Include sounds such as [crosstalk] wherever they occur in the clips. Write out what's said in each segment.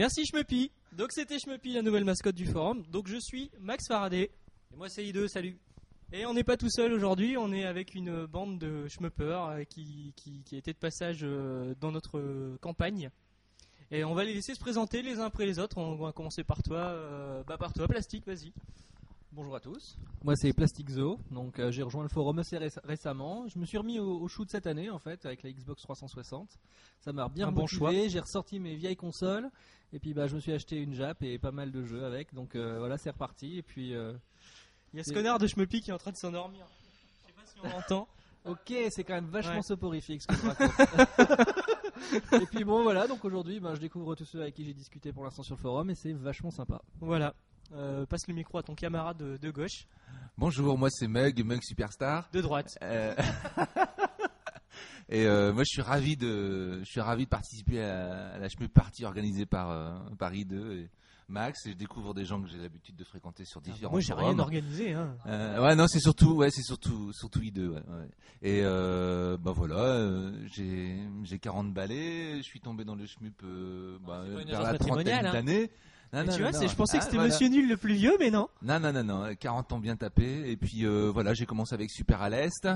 Merci Schmepi. Donc c'était Schmepi, la nouvelle mascotte du forum. Donc je suis Max Faraday. Et moi c'est I2, salut. Et on n'est pas tout seul aujourd'hui, on est avec une bande de schmuppers euh, qui, qui, était de passage euh, dans notre euh, campagne. Et on va les laisser se présenter les uns après les autres. On va commencer par toi, bah par toi, Plastique, vas-y. Bonjour à tous, moi c'est Plastic Zoo, donc euh, j'ai rejoint le forum assez réc- récemment. Je me suis remis au, au shoot cette année en fait avec la Xbox 360. Ça m'a bien Un bon choix. j'ai ressorti mes vieilles consoles et puis bah je me suis acheté une Jap et pas mal de jeux avec, donc euh, voilà c'est reparti et puis euh, Il y a ce connard de Schmepi qui est en train de s'endormir. Je sais pas si on [laughs] l'entend. ok c'est quand même vachement Ouais. soporifique ce que je [laughs] raconte. et puis bon voilà donc aujourd'hui bah, je découvre tous ceux avec qui j'ai discuté pour l'instant sur le forum et c'est vachement sympa. Voilà. Euh, passe le micro à ton camarade de, de gauche, Bonjour, moi c'est Mug, Mug Superstar. de droite. Euh, [laughs] Et euh, moi je suis ravi de, je suis ravi de participer à, à la Shmup Party organisée par euh, par I2 et Max. Et je découvre des gens que j'ai l'habitude de fréquenter sur différents Moi j'ai rien organisé. Hein. Ouais, non, c'est surtout, ouais, c'est surtout, surtout I2. Ouais, ouais. Et euh, bah voilà, j'ai j'ai 40 balais, je suis tombé dans le Shmup euh, bah, vers la trentaine hein. Non, non, tu vois, non. je pensais que Ah, c'était voilà. Monsieur Nul le plus vieux, mais non. Non, non, non, non, 40 ans bien tapé. Et puis euh, voilà, j'ai commencé avec Super à l'Est.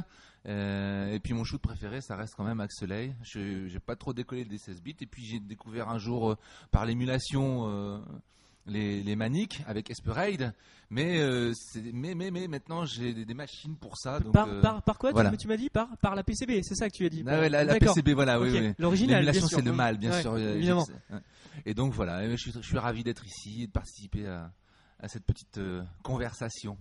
Euh, et puis mon shoot préféré, ça reste quand même Axelay. Je j'ai pas trop décollé des 16 bits. Et puis j'ai découvert un jour euh, par l'émulation les, les maniques avec Esperade. Mais, euh, mais, mais, mais maintenant j'ai des, des machines pour ça. Donc, par, euh, par, par quoi tu- voilà. tu, m'as dit? Par, par la PCB, c'est ça que tu as dit ah ouais, la, la. PCB, voilà, oui, Ok. oui. L'original, bien L'émulation, sûr. c'est le mal, bien Ouais, sûr. euh, Évidemment. Et donc voilà, je suis, je suis ravi d'être ici et de participer à, à cette petite euh, conversation.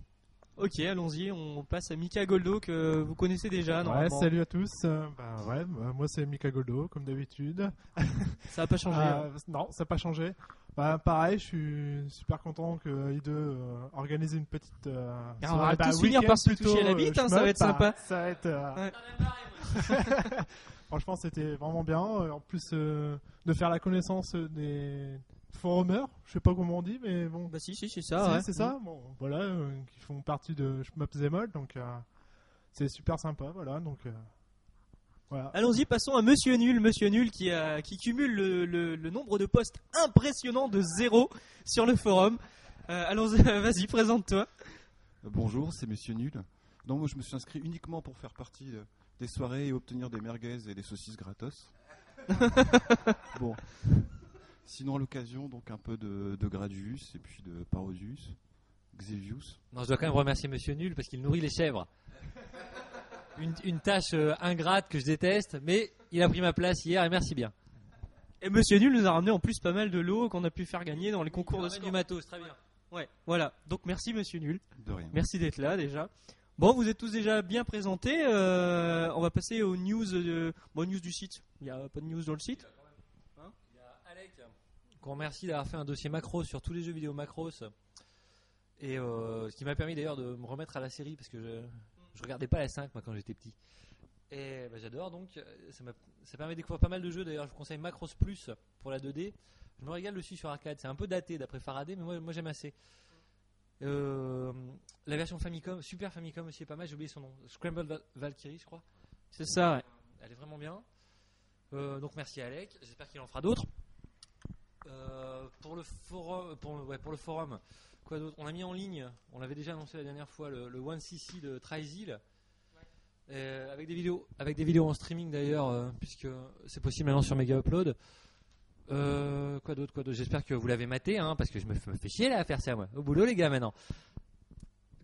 Ok, allons-y, on passe à Mika Goldo que vous connaissez déjà. Ouais, salut à tous. Euh, bah ouais, bah, moi c'est Mika Goldo, comme d'habitude. Ça n'a pas changé. Euh, non, ça n'a pas changé. Bah, pareil, je suis super content que I2 euh, organise une petite. euh, Ah, on soirée, va bah, tous finir par se plutôt, toucher à la euh, bite, hein, ça va être sympa. Ça va être. euh, Ouais. [laughs] Franchement, c'était vraiment bien. Euh, En plus euh, de faire la connaissance des forumers, je sais pas comment on dit, mais bon. Bah si, si, c'est ça. Si, ouais. c'est ça. Bon, voilà, euh, qui font partie de Shmup Zemol, donc euh, c'est super sympa, voilà. Donc euh, voilà. Allons-y, passons à Monsieur Nul. Monsieur Nul qui, a, qui cumule le, le- le nombre de postes impressionnant de zéro sur le forum. Euh, allons-y, [laughs] vas-y, présente-toi. Euh, Bonjour, c'est Monsieur Nul. Non, moi je me suis inscrit uniquement pour faire partie euh, des soirées et obtenir des merguez et des saucisses gratos. [laughs] bon. Sinon, à l'occasion, donc un peu de, de Gradius et puis de Parodius, Xevius. Non, je dois quand même remercier Monsieur Nul parce qu'il nourrit les chèvres. Une, une tâche euh, ingrate que je déteste, mais il a pris ma place hier et merci bien. Et Monsieur Nul nous a ramené en plus pas mal de lots qu'on a pu faire gagner dans les concours de du score. matos, très bien. Ouais, voilà. Donc merci Monsieur Nul. De rien. Merci d'être là déjà. Bon, vous êtes tous déjà bien présentés. euh, on va passer aux news, de, bon, news du site. Il n'y a pas de news dans le site? Il y a Alec qu'on remercie d'avoir fait un dossier macros sur tous les jeux vidéo macros. Et euh, ce qui m'a permis d'ailleurs de me remettre à la série parce que je, je regardais pas la 5 moi quand j'étais petit. Et bah, j'adore donc, euh, ça, ça permet de découvrir pas mal de jeux. D'ailleurs, je vous conseille Macros Plus pour la 2D. Je me régale dessus sur arcade. C'est un peu daté d'après Faraday, mais moi, moi j'aime assez. Euh, la version Famicom, Super Famicom aussi est pas mal. J'ai oublié son nom. Scramble Val- Valkyrie, je crois. C'est ça. ouais. Elle est vraiment bien. Euh, donc merci à Alec. J'espère qu'il en fera d'autres. Euh, pour le forum, pour, le- ouais, pour le forum, quoi d'autre? On a mis en ligne. On l'avait déjà annoncé la dernière fois le, le 1cc de Trizil. Euh, avec des vidéos, avec des vidéos en streaming d'ailleurs, euh, puisque c'est possible maintenant sur Mega Upload. Euh, quoi d'autre, quoi d'autre? J'espère que vous l'avez maté, hein, parce que je me, fais chier là à faire ça, moi. Au boulot, les gars, maintenant.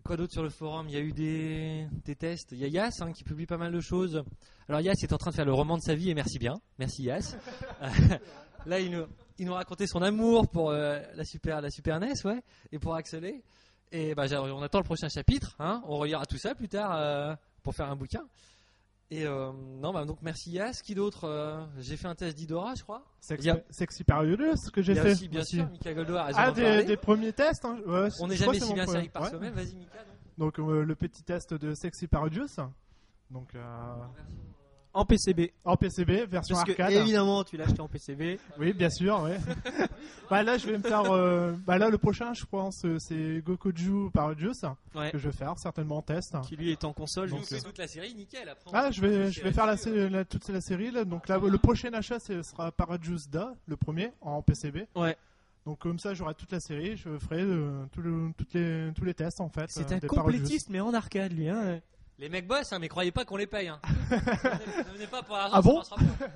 Quoi d'autre sur le forum? Il y a eu des, des tests. Il y a Yas hein, qui publie pas mal de choses. Alors Yas est en train de faire le roman de sa vie et merci bien. Merci Yas. [laughs] [laughs] Là, il nous, il nous racontait son amour pour euh, la super la Super NES, ouais, et pour Axelé. Et bah, on attend le prochain chapitre. Hein, on relira tout ça plus tard euh, pour faire un bouquin. Et euh, non, bah, donc merci Yas. Qui d'autre euh, J'ai fait un test d'Idora, je crois. Sexy, a- Sexy Parodius, ce que j'ai fait. aussi, bien aussi. sûr, Mika Goldo a raison Ah, des, premiers tests. hein. Ouais, On n'est jamais si bien servi par Ouais. soi-même. Vas-y Mika. donc. Donc euh, le petit test de Sexy Parodius. Donc euh, En PCB. en PCB, version Parce que arcade. évidemment, tu l'as acheté en PCB. Oui, bien sûr, ouais. [laughs] bah là, je vais me faire. euh, bah là, le prochain, je pense, euh, c'est Gokoju Parodius Ouais. que je vais faire certainement en test. Qui lui est en console. Je Donc, fais euh, toute la série, nickel. Après, Ah, je vais, je vais faire la, toute la série. Là. Donc là, le prochain achat, ce sera Paradius Da, le premier en PCB. Ouais. Donc comme ça, j'aurai toute la série, je ferai euh, tout le- toutes les, tous les tests en fait. C'est euh, un complétiste, mais en arcade, lui. Hein. Les mecs bossent, hein, mais croyez pas qu'on les paye. Hein. [laughs] ne venez pas pour l'argent, Ah bon pas. Ouais.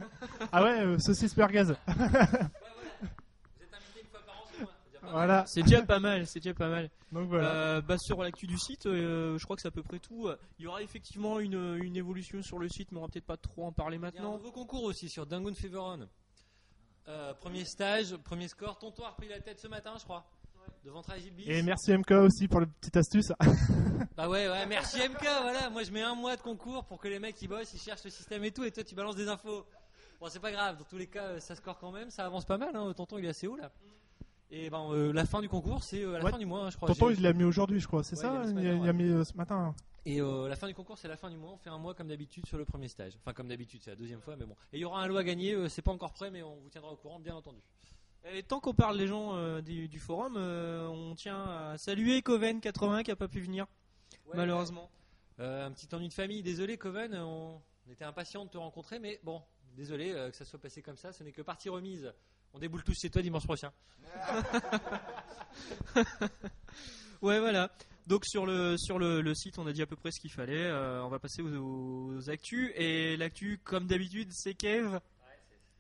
[laughs] Ah ouais, euh, saucisse merguez. voilà. Vous êtes invité une fois par an. C'est déjà pas mal. Voilà. C'est déjà pas mal, c'est déjà pas mal. Donc voilà. Euh, bah, sur l'actu du site, euh, je crois que c'est à peu près tout. Il y aura effectivement une, une évolution sur le site, mais on va peut-être pas trop en parler Il y a un maintenant. nouveau concours aussi sur Dangun Fever On. Euh, premier stage, premier score. Tonton a repris la tête ce matin, je crois. Devant. Et merci MK aussi pour la petite astuce. [laughs] Bah ouais, ouais, merci MK, voilà. Moi je mets un mois de concours pour que les mecs ils bossent, ils cherchent le système et tout, et toi tu balances des infos. Bon, c'est pas grave, dans tous les cas, euh, ça score quand même, ça avance pas mal, hein. Tonton il est assez haut là. Et ben euh, la fin du concours, c'est euh, à la Ouais. fin du mois, hein, je crois. Tonton, il l'a mis aujourd'hui, je crois, c'est Ouais, ça il l'a mis ce matin, il a mis euh, ce matin. Et la fin du concours, c'est la fin du mois. On fait un mois comme d'habitude sur le premier stage. Enfin, comme d'habitude, c'est la deuxième fois, mais bon. Et il y aura un lot à gagner. c'est pas encore prêt, mais on vous tiendra au courant, bien entendu. Et tant qu'on parle des gens euh, du, du forum, euh, on tient à saluer Coven80 qui a pas pu venir, malheureusement. Euh, un petit ennui de famille. Désolé, Coven. On, était impatient de te rencontrer, mais bon, désolé que ça soit passé comme ça. Ce n'est que partie remise. On déboule tous chez toi dimanche prochain. [laughs] Ouais, voilà. Donc sur le sur le, le site, on a dit à peu près ce qu'il fallait. On va passer aux, aux actus et l'actu, comme d'habitude, c'est Kev.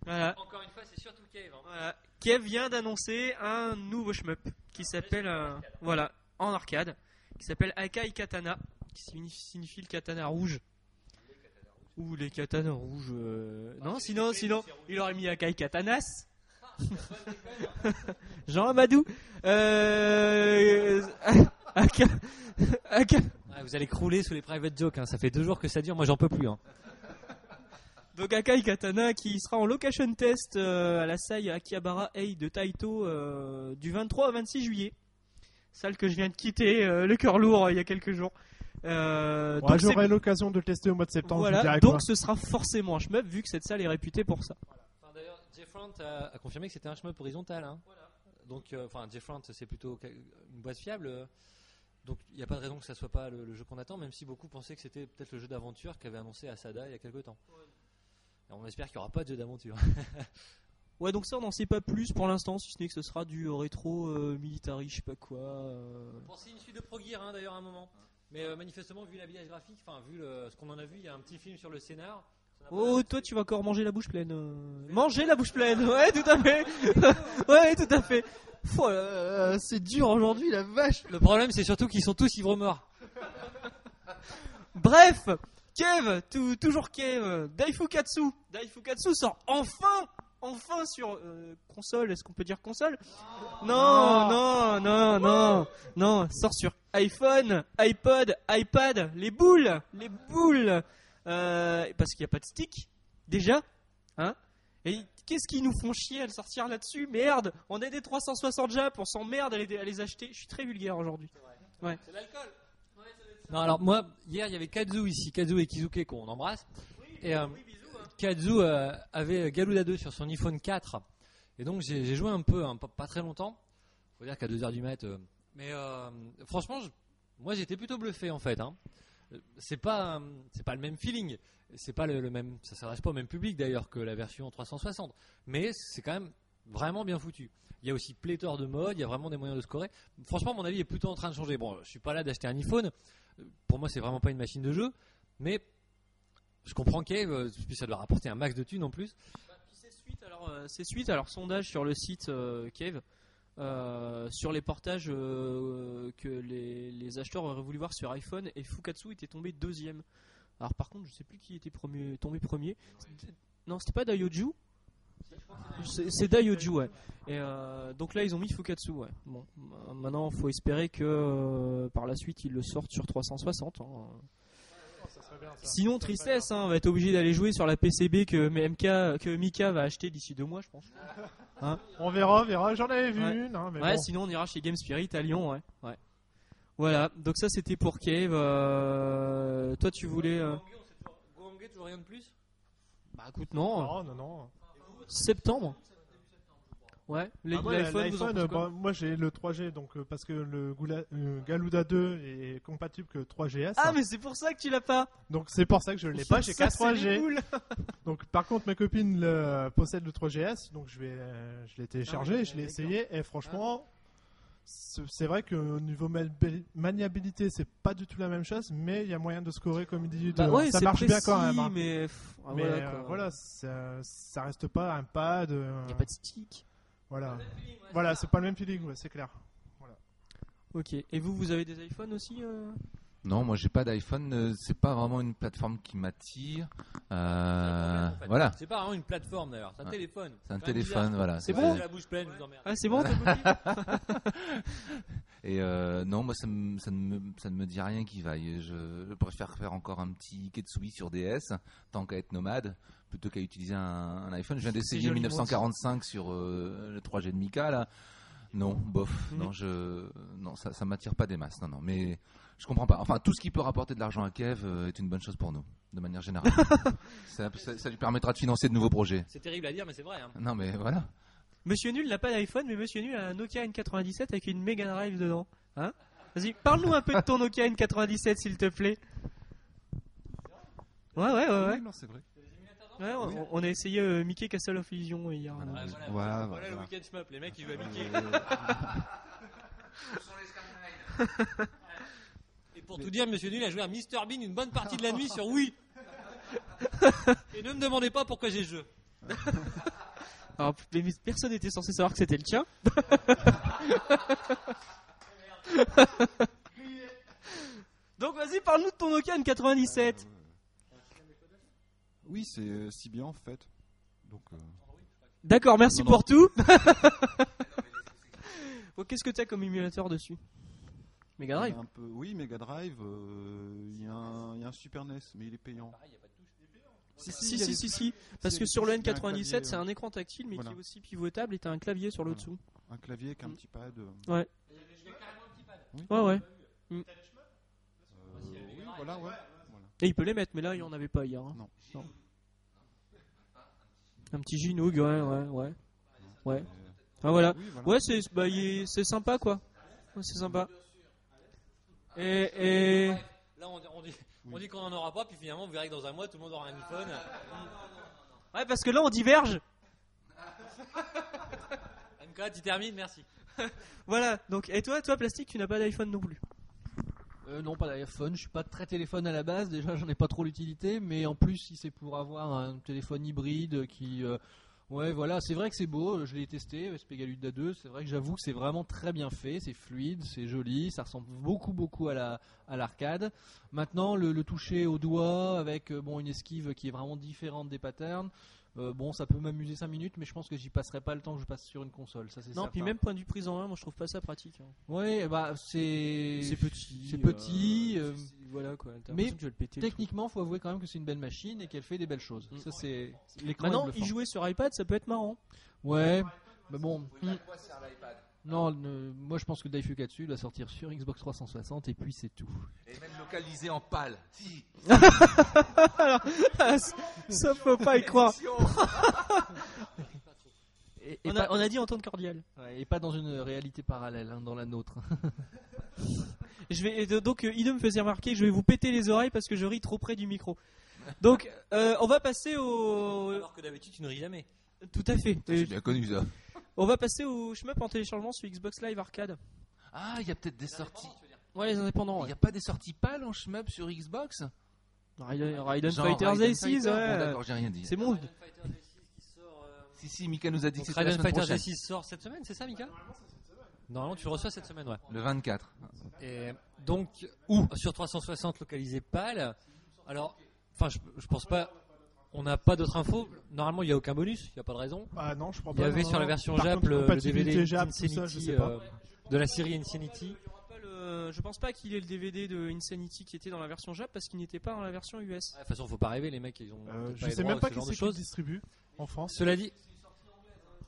Voilà. Encore une fois, c'est surtout Cave. hein. Voilà. Kev vient d'annoncer un nouveau shmup qui s'appelle euh, voilà en arcade qui s'appelle Akai Katana qui signifie, signifie le katana rouge ou les katanas rouges euh, non sinon sinon il aurait mis Akai Katanas [laughs] Jean Amadou euh, Aka- Aka- Ouais, vous allez crouler sous les private jokes. hein. Ça fait deux jours que ça dure. Moi, j'en peux plus. Donc Akai Katana qui sera en location test euh, à la salle Akihabara Ei de Taito euh, du 23 au 26 juillet. Salle que je viens de quitter, euh, le cœur lourd, il y a quelques jours. Euh, Ouais, J'aurai l'occasion de le tester au mois de septembre. voilà, donc quoi. ce sera forcément un shmup vu que cette salle est réputée pour ça. Enfin, D'ailleurs, Jeffront a, a confirmé que c'était un shmup horizontal. hein. Donc, euh, enfin, Jeffront, c'est plutôt une boîte fiable. Donc, il n'y a pas de raison que ça soit pas le, le jeu qu'on attend, même si beaucoup pensaient que c'était peut-être le jeu d'aventure qu'avait annoncé Asada il y a quelques temps. On espère qu'il n'y aura pas de jeu d'aventure. [laughs] Ouais, donc ça on n'en sait pas plus pour l'instant, si ce n'est que ce sera du rétro euh, military, je sais pas quoi. euh. Pensez une suite de Pro Gear, hein, d'ailleurs, à un moment. Mais euh, manifestement, vu l'habillage graphique, enfin, vu le- ce qu'on en a vu, il y a un petit film sur le scénar. Oh, toi tu vas encore manger la bouche pleine. euh. Manger la bouche pleine, ouais, tout à fait. ouais, tout à fait. Euh, c'est dur aujourd'hui, la vache. Le problème, c'est surtout qu'ils sont tous ivres morts. Bref, Kev, tou- toujours Kev, Daifukatsu. Daifukatsu sort enfin, enfin sur euh, console. Est-ce qu'on peut dire console? Non, non, non, non, non. Sort sur iPhone, iPod, iPad, les boules, les boules. Euh, parce qu'il n'y a pas de stick, déjà, hein Et qu'est-ce qu'ils nous font chier à le sortir là-dessus? Merde, on a des 360 Jap, on s'emmerde à les, à les acheter. Je suis très vulgaire aujourd'hui. C'est l'alcool. Non, alors moi, hier, il y avait Kazu ici, Kazu et Kizuke qu'on embrasse. Et euh, Kazu euh, avait Galuda 2 sur son iPhone 4. Et donc, j'ai joué un peu, hein, pas, très longtemps. Faut dire qu'à 2h du mat. euh, mais euh, franchement, moi, j'étais plutôt bluffé en fait. hein. Euh, C'est pas, euh, pas le même feeling. C'est pas le même, ça s'adresse pas au même public d'ailleurs que la version 360. Mais c'est quand même vraiment bien foutu. Il y a aussi pléthore de modes, il y a vraiment des moyens de scorer. Franchement, mon avis est plutôt en train de changer. Bon, je suis pas là d'acheter un iPhone. Pour moi, c'est vraiment pas une machine de jeu. Mais je comprends Cave, euh, puis ça doit rapporter un max de thunes en plus. C'est suite, alors, euh, suite sondage sur le site euh, Cave euh, sur les portages euh, que les, les acheteurs auraient voulu voir sur iPhone et Fukatsu était tombé deuxième. Alors par contre, je sais plus qui était premier, tombé premier. C'était- Non, c'était pas Daioju C'est Daioju, ouais. Et euh, donc là, ils ont mis Fukatsu, ouais. Bon, maintenant, faut espérer que euh, par la suite, ils le sortent sur 360. hein. Bien. Sinon, tristesse, hein, on va être obligé d'aller jouer sur la PCB que MK, que Mika va acheter d'ici deux mois, je pense. [laughs] On verra, on verra. J'en avais vu Ouais. une. hein, mais ouais, bon. sinon on ira chez Game Spirit à Lyon, ouais. ouais. Voilà, donc ça c'était pour Cave. euh, toi tu voulais. euh, Gohonge, toujours rien de plus? Bah écoute, non, Non, non, non. Septembre. Ouais. Les- Ah, moi, L'iPhone, vous en l'iPhone, pensez quoi bah, moi j'ai le 3G donc euh, parce que le Gula- euh, Galuda 2 est compatible que 3GS. Ah, mais c'est pour ça que tu l'as pas. Donc c'est pour ça que je l'ai pas, [laughs] j'ai les 3G. boules. [laughs] Donc par contre mes copines le, possèdent le 3GS, donc je vais, euh, je l'ai téléchargé, Ah ouais, je l'ai essayé et franchement, c'est c'est vrai qu'au niveau maniabil- maniabilité c'est pas du tout la même chose, mais il y a moyen de scorer comme il dit. Bah ouais, ça marche bien quand même. hein. Mais, pff, ah, Mais voilà, euh, voilà, ça, ça reste pas un pad. euh, Y a pas de stick. Voilà, voilà, c'est pas le même feeling, ouais, c'est clair. Ok. Et vous, vous avez des iPhones aussi euh? Non, moi j'ai pas d'iPhone, euh, c'est pas vraiment une plateforme qui m'attire. Euh, En fait, voilà, C'est pas vraiment une plateforme d'ailleurs, c'est un Ouais. téléphone. c'est un Enfin, téléphone, bizarre. voilà. C'est bon la bouche pleine, je vous. Ah, c'est bon, [laughs] Et euh, non, moi ça, me- ça, ne me, ça ne me dit rien qui vaille. Je, je préfère faire encore un petit Ketsui sur DS, tant qu'à être nomade, plutôt qu'à utiliser un, un iPhone. Je viens d'essayer joli, 1945 sur euh, le 3G de Mika là. Non, bof, Mhm. non, je, non, ça, ça m'attire pas des masses. Non, non, mais je comprends pas. Enfin, tout ce qui peut rapporter de l'argent à Kev euh, est une bonne chose pour nous, de manière générale. [laughs] ça, ça- ça lui permettra de financer de nouveaux projets. C'est terrible à dire, mais c'est vrai. hein. Non, mais voilà. Monsieur Nul n'a pas d'iPhone, mais Monsieur Nul a un Nokia N97 avec une Mega Drive dedans. Hein? Vas-y, parle-nous un peu de ton Nokia N97, s'il te plaît. Ouais, ouais, ouais, ouais. Oui, non, c'est vrai. Ouais, on, on a essayé euh, Mickey Castle of Illusion hier. Voilà. euh. Voilà, Voilà, voilà le week-end shmup, les mecs ils jouent à Mickey. [laughs] [laughs] Et pour tout dire, Monsieur Nul a joué à Mr Bean une bonne partie de la nuit sur Wii. [laughs] Et ne me demandez pas pourquoi j'ai le jeu. [laughs] Alors, mais personne n'était censé savoir que c'était le tien. [laughs] Donc vas-y, parle-nous de ton Nokia N97. Oui, c'est euh, si bien en fait. Donc, euh, D'accord, merci Non, non. pour tout. Qu'est-ce que t'as comme émulateur dessus? Mega Drive a un peu, oui, Mega Drive, euh, il y, a un- il y a un Super NES, mais il est payant. Si, Si, il y a si, des- si, si. Parce que sur le il y a un N97, clavier, c'est un écran tactile, mais voilà. qui est aussi pivotable et t'as un clavier sur le Voilà. dessous. Un clavier avec un Mm. petit pad. euh, Ouais. Ouais, ouais. euh, voilà, ouais. Et il peut les mettre, mais là, il n'y en avait pas hier. hein. Non. Un petit Ginoog, ouais, ouais, ouais. Ouais. Ah, voilà. oui, voilà. Ouais, c'est bah, sympa, quoi. Ouais, c'est sympa. Et, et... Là, on, on dit, on dit qu'on en aura pas, puis finalement, vous verrez que dans un mois, tout le monde aura un iPhone. Ouais, parce que là, on diverge. [laughs] MK, tu termines, merci. [laughs] Voilà. Donc, et toi, toi, Plastique, tu n'as pas d'iPhone non plus? Euh, non, pas d'iPhone. Je suis pas très téléphone à la base. Déjà, j'en ai pas trop l'utilité. Mais en plus, si c'est pour avoir un téléphone hybride qui. euh, Ouais, voilà, c'est vrai que c'est beau. Je l'ai testé, SP Galuda 2. C'est vrai que j'avoue que c'est vraiment très bien fait. C'est fluide, c'est joli. Ça ressemble beaucoup, beaucoup à la à l'arcade. Maintenant, le, le toucher au doigt avec euh, bon une esquive qui est vraiment différente des patterns. Euh, bon, ça peut m'amuser 5 minutes, mais je pense que j'y passerai pas le temps que je passe sur une console. Ça, c'est Non, certain. puis même point de vue prise en main, moi, je trouve pas ça pratique. hein. Ouais, bah c'est. C'est petit. C'est petit. euh, euh, Voilà, quoi. Mais que le péter. truc. Techniquement, faut avouer quand même que c'est une belle machine et qu'elle fait des belles choses. Mm. Ça, c'est Maintenant, y jouer sur iPad, ça peut être marrant. Ouais, mais bon. mm. Non, ne- moi je pense que Daifukatsu doit sortir sur Xbox 360 et puis c'est tout. Et même localisé en pâle. Si. [laughs] ça [laughs] faut pas y croire. [laughs] Et, et On pas, a, on a dit ouais, et pas dans une réalité parallèle, hein, dans la nôtre. Je vais et donc euh, Ido me faisait remarquer que je vais vous péter les oreilles parce que je ris trop près du micro. Donc euh, on va passer au Alors que d'habitude, tu ne ris jamais. tout à fait. J'ai bien connu ça. On va passer au shmup en téléchargement sur Xbox Live Arcade. Ah, il y a peut-être des sorties. Ouais les indépendants. Il Ouais. n'y a pas des sorties pâles en shmup sur Xbox? Raiden, Raiden Genre Fighters Raiden A6, Fighter ouais. Bon, d'accord, j'ai rien dit. c'est bon. Raiden Fighter D6 qui sort. euh, Si, si, Mika nous a dit donc que c'était la Raiden semaine Fighter prochaine. D6 sort cette semaine, c'est ça, Mika Normalement, tu le reçois cette semaine, ouais. Le 24. Et donc, où? Sur 360 localisé PAL. Alors, enfin, je, je pense pas. On n'a pas d'autres infos. Normalement, il n'y a aucun bonus, il n'y a pas de raison. Ah non, je crois Il pas. y avait non, sur la version Par Jap contre, le, le DVD Jap, tout ça, je d'Insanity, sais pas. euh, de la série Insanity. Pas le- Je pense pas qu'il ait le DVD de Insanity qui était dans la version Jap parce qu'il n'était pas dans la version US. Ah, De toute façon, faut pas rêver, les mecs, ils ont. Euh, je sais même pas qui c'est qui le distribue en France. Cela dit,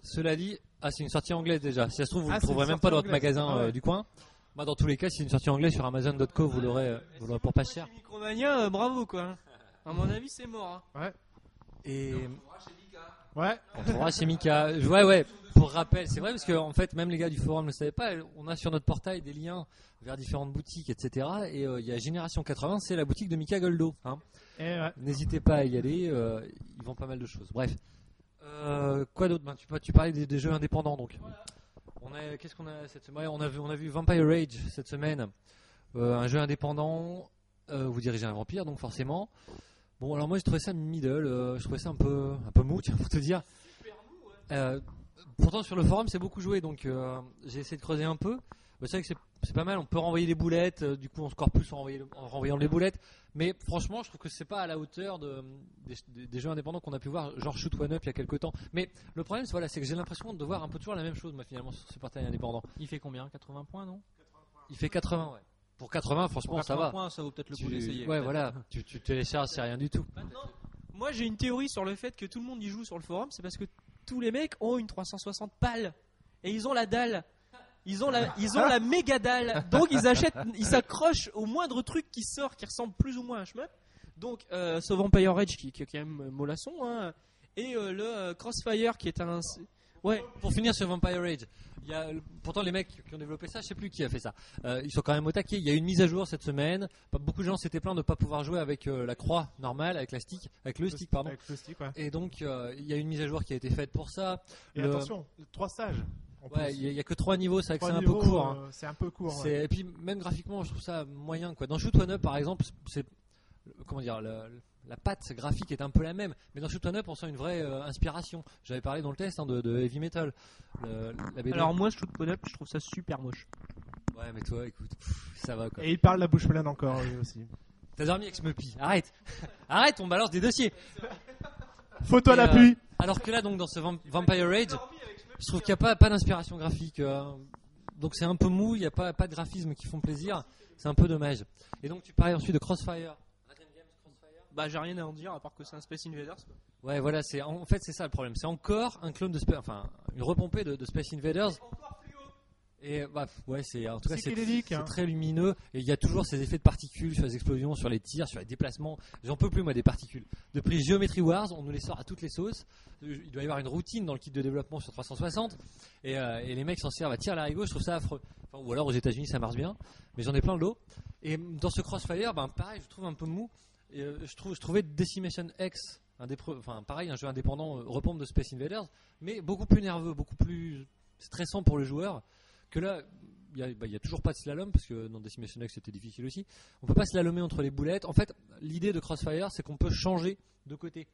cela dit, ah, c'est une sortie anglaise déjà. Si ça se trouve, vous Ah, ne c'est trouverez même pas dans votre magasin. Ah ouais. euh, du coin. Moi, dans tous les cas, si c'est une sortie anglaise sur Amazon.co, vous l'aurez, euh, vous l'aurez pour pas cher. Micromania, euh, bravo quoi. À mon avis, c'est mort. hein. Et Ouais. On trouvera chez Mika. Ouais, ouais. Pour rappel, c'est vrai parce que en fait, même les gars du forum ne le savaient pas. On a sur notre portail des liens vers différentes boutiques, etc. Et euh, il y a Génération 80, c'est la boutique de Mika Goldo. Hein. Ouais. N'hésitez pas à y aller. euh, ils vendent pas mal de choses. Bref. Euh, quoi d'autre Ben, tu, tu parlais des, des jeux indépendants donc. On a, qu'est-ce qu'on a cette semaine? On a vu, on a vu Vampire Rage cette semaine, Euh, un jeu indépendant. euh, vous dirigez un vampire, donc forcément. Bon, alors moi, je trouvais ça middle. euh, je trouvais ça un peu, un peu mou, [laughs] tiens, pour te dire. Euh, pourtant, sur le forum, c'est beaucoup joué, donc euh, j'ai essayé de creuser un peu. C'est vrai que c'est, pas mal. On peut renvoyer les boulettes. du coup, on score plus en, renvoyant les boulettes. Mais franchement, je trouve que c'est pas à la hauteur de, des, des- des jeux indépendants qu'on a pu voir, genre Shoot One Up il y a quelques temps. Mais le problème, c'est, voilà, c'est que j'ai l'impression de voir un peu toujours la même chose, moi, finalement, sur ce portail indépendant. Il fait combien? 80 points, non? Il fait 80, ouais. Pour 80, franchement, ça 80 va. points, ça vaut peut-être le coup d'essayer. ouais, voilà. Tu, tu télécharges, c'est rien du tout. Moi j'ai une théorie sur le fait que tout le monde y joue sur le forum, c'est parce que tous les mecs ont une 360 pales et ils ont la dalle. Ils ont la, ils ont la méga dalle. Donc ils achètent, ils s'accrochent au moindre truc qui sort qui ressemble plus ou moins à un shmup. Donc euh, ce Vampire Rage qui, qui est quand même euh, mollasson hein, et euh, le euh, Crossfire qui est un ouais Pour finir sur Vampire Rage, il y a, pourtant les mecs qui ont développé ça, je sais plus qui a fait ça. Euh, ils sont quand même au taquet. Il y a eu une mise à jour cette semaine. Pas- Beaucoup de gens s'étaient plaints de ne pas pouvoir jouer avec euh, la croix normale, avec la stick, avec le stick, pardon. Avec le stick, ouais. Et donc euh, il y a une mise à jour qui a été faite pour ça. Et Le- attention, trois stages. en Ouais, plus. il y, a- il que trois niveaux, c'est c'est un peu court. hein. C'est un peu court. Ouais. Et puis même graphiquement, je trouve ça moyen. Quoi. Dans Shoot One Up, par exemple, c'est comment dire, le- la patte graphique est un peu la même, mais dans Shoot One Up, on sent une vraie euh, inspiration. J'avais parlé dans le test hein, de, de Heavy Metal. Le- la BD. alors moi shoot one up je trouve ça super moche ouais, mais toi, écoute, pff, ça va quoi. Et il parle la bouche pleine encore, lui aussi. [laughs] T'as dormi avec Smuppy, arrête, [laughs] arrête, on balance des dossiers. Photo à Et, euh, l'appui. Alors que là, donc dans ce Vamp- Vampire Rage, je trouve qu'il n'y a pas, pas d'inspiration graphique. euh, donc c'est un peu mou, il n'y a pas, pas de graphismes qui font plaisir. C'est un peu dommage. Et donc tu parlais ensuite de Crossfire. Bah j'ai rien à en dire à part que c'est un Space Invaders quoi. Ouais, voilà, c'est en fait c'est ça le problème. C'est encore un clone de Spa- enfin une repompée de, de Space Invaders. Et bah ouais, c'est en tout cas c'est hein. très lumineux et il y a toujours ces effets de particules sur les explosions, sur les tirs, sur les déplacements. J'en peux plus moi des particules. Depuis Geometry Wars, on nous les sort à toutes les sauces. Il doit y avoir une routine dans le kit de développement sur 360 et, euh, et les mecs s'en servent à tir l'arigot. Je trouve ça affreux. Enfin, ou alors aux États-Unis ça marche bien, mais j'en ai plein de l'eau. Et dans ce Crossfire, ben pareil, je trouve un peu mou. Euh, je trouve, je trouvais Decimation X, un jeu indépendant euh, repompe de Space Invaders, mais beaucoup plus nerveux, beaucoup plus stressant pour le joueur. Que là, il y a, bah, a toujours pas de slalom parce que dans Decimation X c'était difficile aussi. On peut pas slalomer entre les boulettes. En fait, l'idée de Crossfire, c'est qu'on peut changer de côté.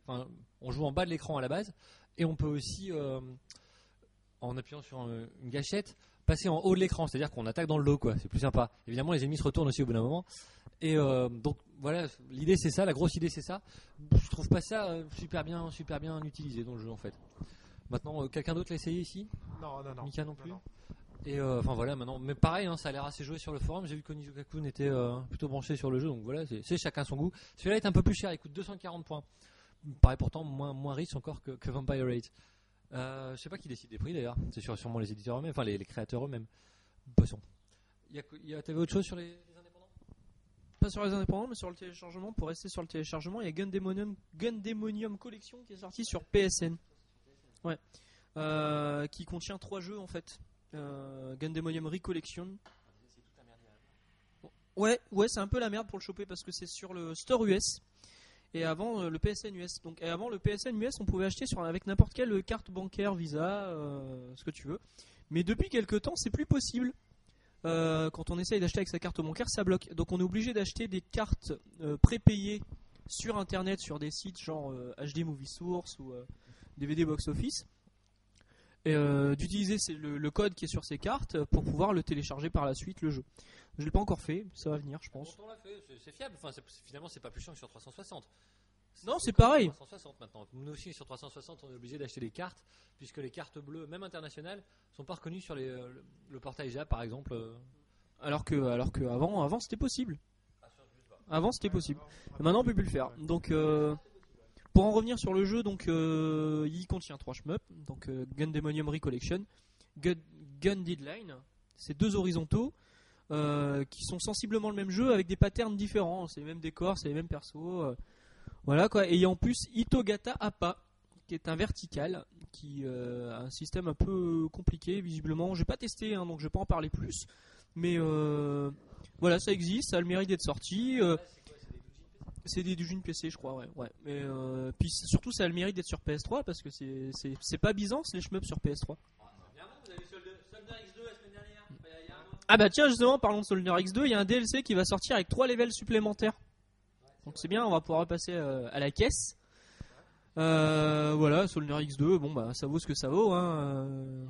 On joue en bas de l'écran à la base, et on peut aussi, euh, en appuyant sur euh, une gâchette, passer en haut de l'écran. C'est-à-dire qu'on attaque dans le dos, quoi. C'est plus sympa. Évidemment, les ennemis se retournent aussi au bout d'un moment. Et euh, donc voilà, l'idée c'est ça, la grosse idée c'est ça. Je trouve pas ça euh, super bien, super bien utilisé dans le jeu en fait. Maintenant, euh, quelqu'un d'autre l'a essayé ici? Non, non, non. Mika non plus non. Et euh, enfin voilà, maintenant, mais pareil, hein, ça a l'air assez joué sur le forum. J'ai vu qu'Onizuka-kun était euh, plutôt branché sur le jeu, donc voilà, c'est chacun son goût. Celui-là est un peu plus cher, il coûte 240 points. Il paraît pourtant moins, moins riche encore que, que Vampire Rage. Euh, je sais pas qui décide des prix d'ailleurs, c'est sûr- sûrement les éditeurs eux-mêmes, enfin les, les créateurs eux-mêmes. Poisson. Il y a, y a- T'avais autre chose sur les, Pas sur les indépendants, mais sur le téléchargement. Pour rester sur le téléchargement, il y a Gundemonium, Gundemonium Collection qui est sorti sur PSN. Ouais. Euh, qui contient trois jeux en fait. Euh, Gundemonium Recollection. Ouais, ouais, c'est un peu la merde pour le choper parce que c'est sur le store US. Et avant euh, le PSN US. Donc, et avant le PSN US, on pouvait acheter sur, avec n'importe quelle carte bancaire, Visa, euh, ce que tu veux. Mais depuis quelques temps, c'est plus possible. Euh, quand on essaye d'acheter avec sa carte bancaire, ça bloque. Donc on est obligé d'acheter des cartes euh, prépayées sur internet, sur des sites genre euh, HD Movie Source ou euh, DVD Box Office. Et euh, d'utiliser le, code qui est sur ces cartes pour pouvoir le télécharger par la suite, le jeu. Je l'ai pas encore fait, ça va venir, je pense. Fait, c'est- fiable. Finalement, c'est pas plus chiant que sur 360. Non, c'est pareil. sur 360 maintenant. Nous aussi, sur 360, on est obligé d'acheter des cartes, puisque les cartes bleues, même internationales, sont pas reconnues sur les, euh, le, le portail JAP, par exemple. euh. Alors que, alors que avant, avant c'était possible. Avant c'était possible. Et maintenant on peut plus le faire. Donc euh, pour en revenir sur le jeu, donc euh, il contient trois shmups, donc euh, Gundemonium Recollection, Gun, Gun Deadline, c'est deux horizontaux euh, qui sont sensiblement le même jeu avec des patterns différents. C'est les mêmes décors, c'est les mêmes persos. euh, voilà quoi. Et en plus Itogata Appa, qui est un vertical, qui euh, a un système un peu compliqué visiblement. J'ai pas testé, hein, donc je vais pas en parler plus. Mais euh, voilà, ça existe, ça a le mérite d'être sorti. euh, c'est des Dujin PC, je crois, ouais. ouais. Mais euh, puis surtout, ça a le mérite d'être sur PS3 parce que c'est c'est c'est pas Byzance les shmups sur PS3. Ah bah tiens, justement, parlons de Soldier X2, il y a un DLC qui va sortir avec 3 levels supplémentaires. Donc c'est bien, on va pouvoir repasser euh, à la caisse. Euh, voilà, Soldier X2, bon bah ça vaut ce que ça vaut. Hein. euh.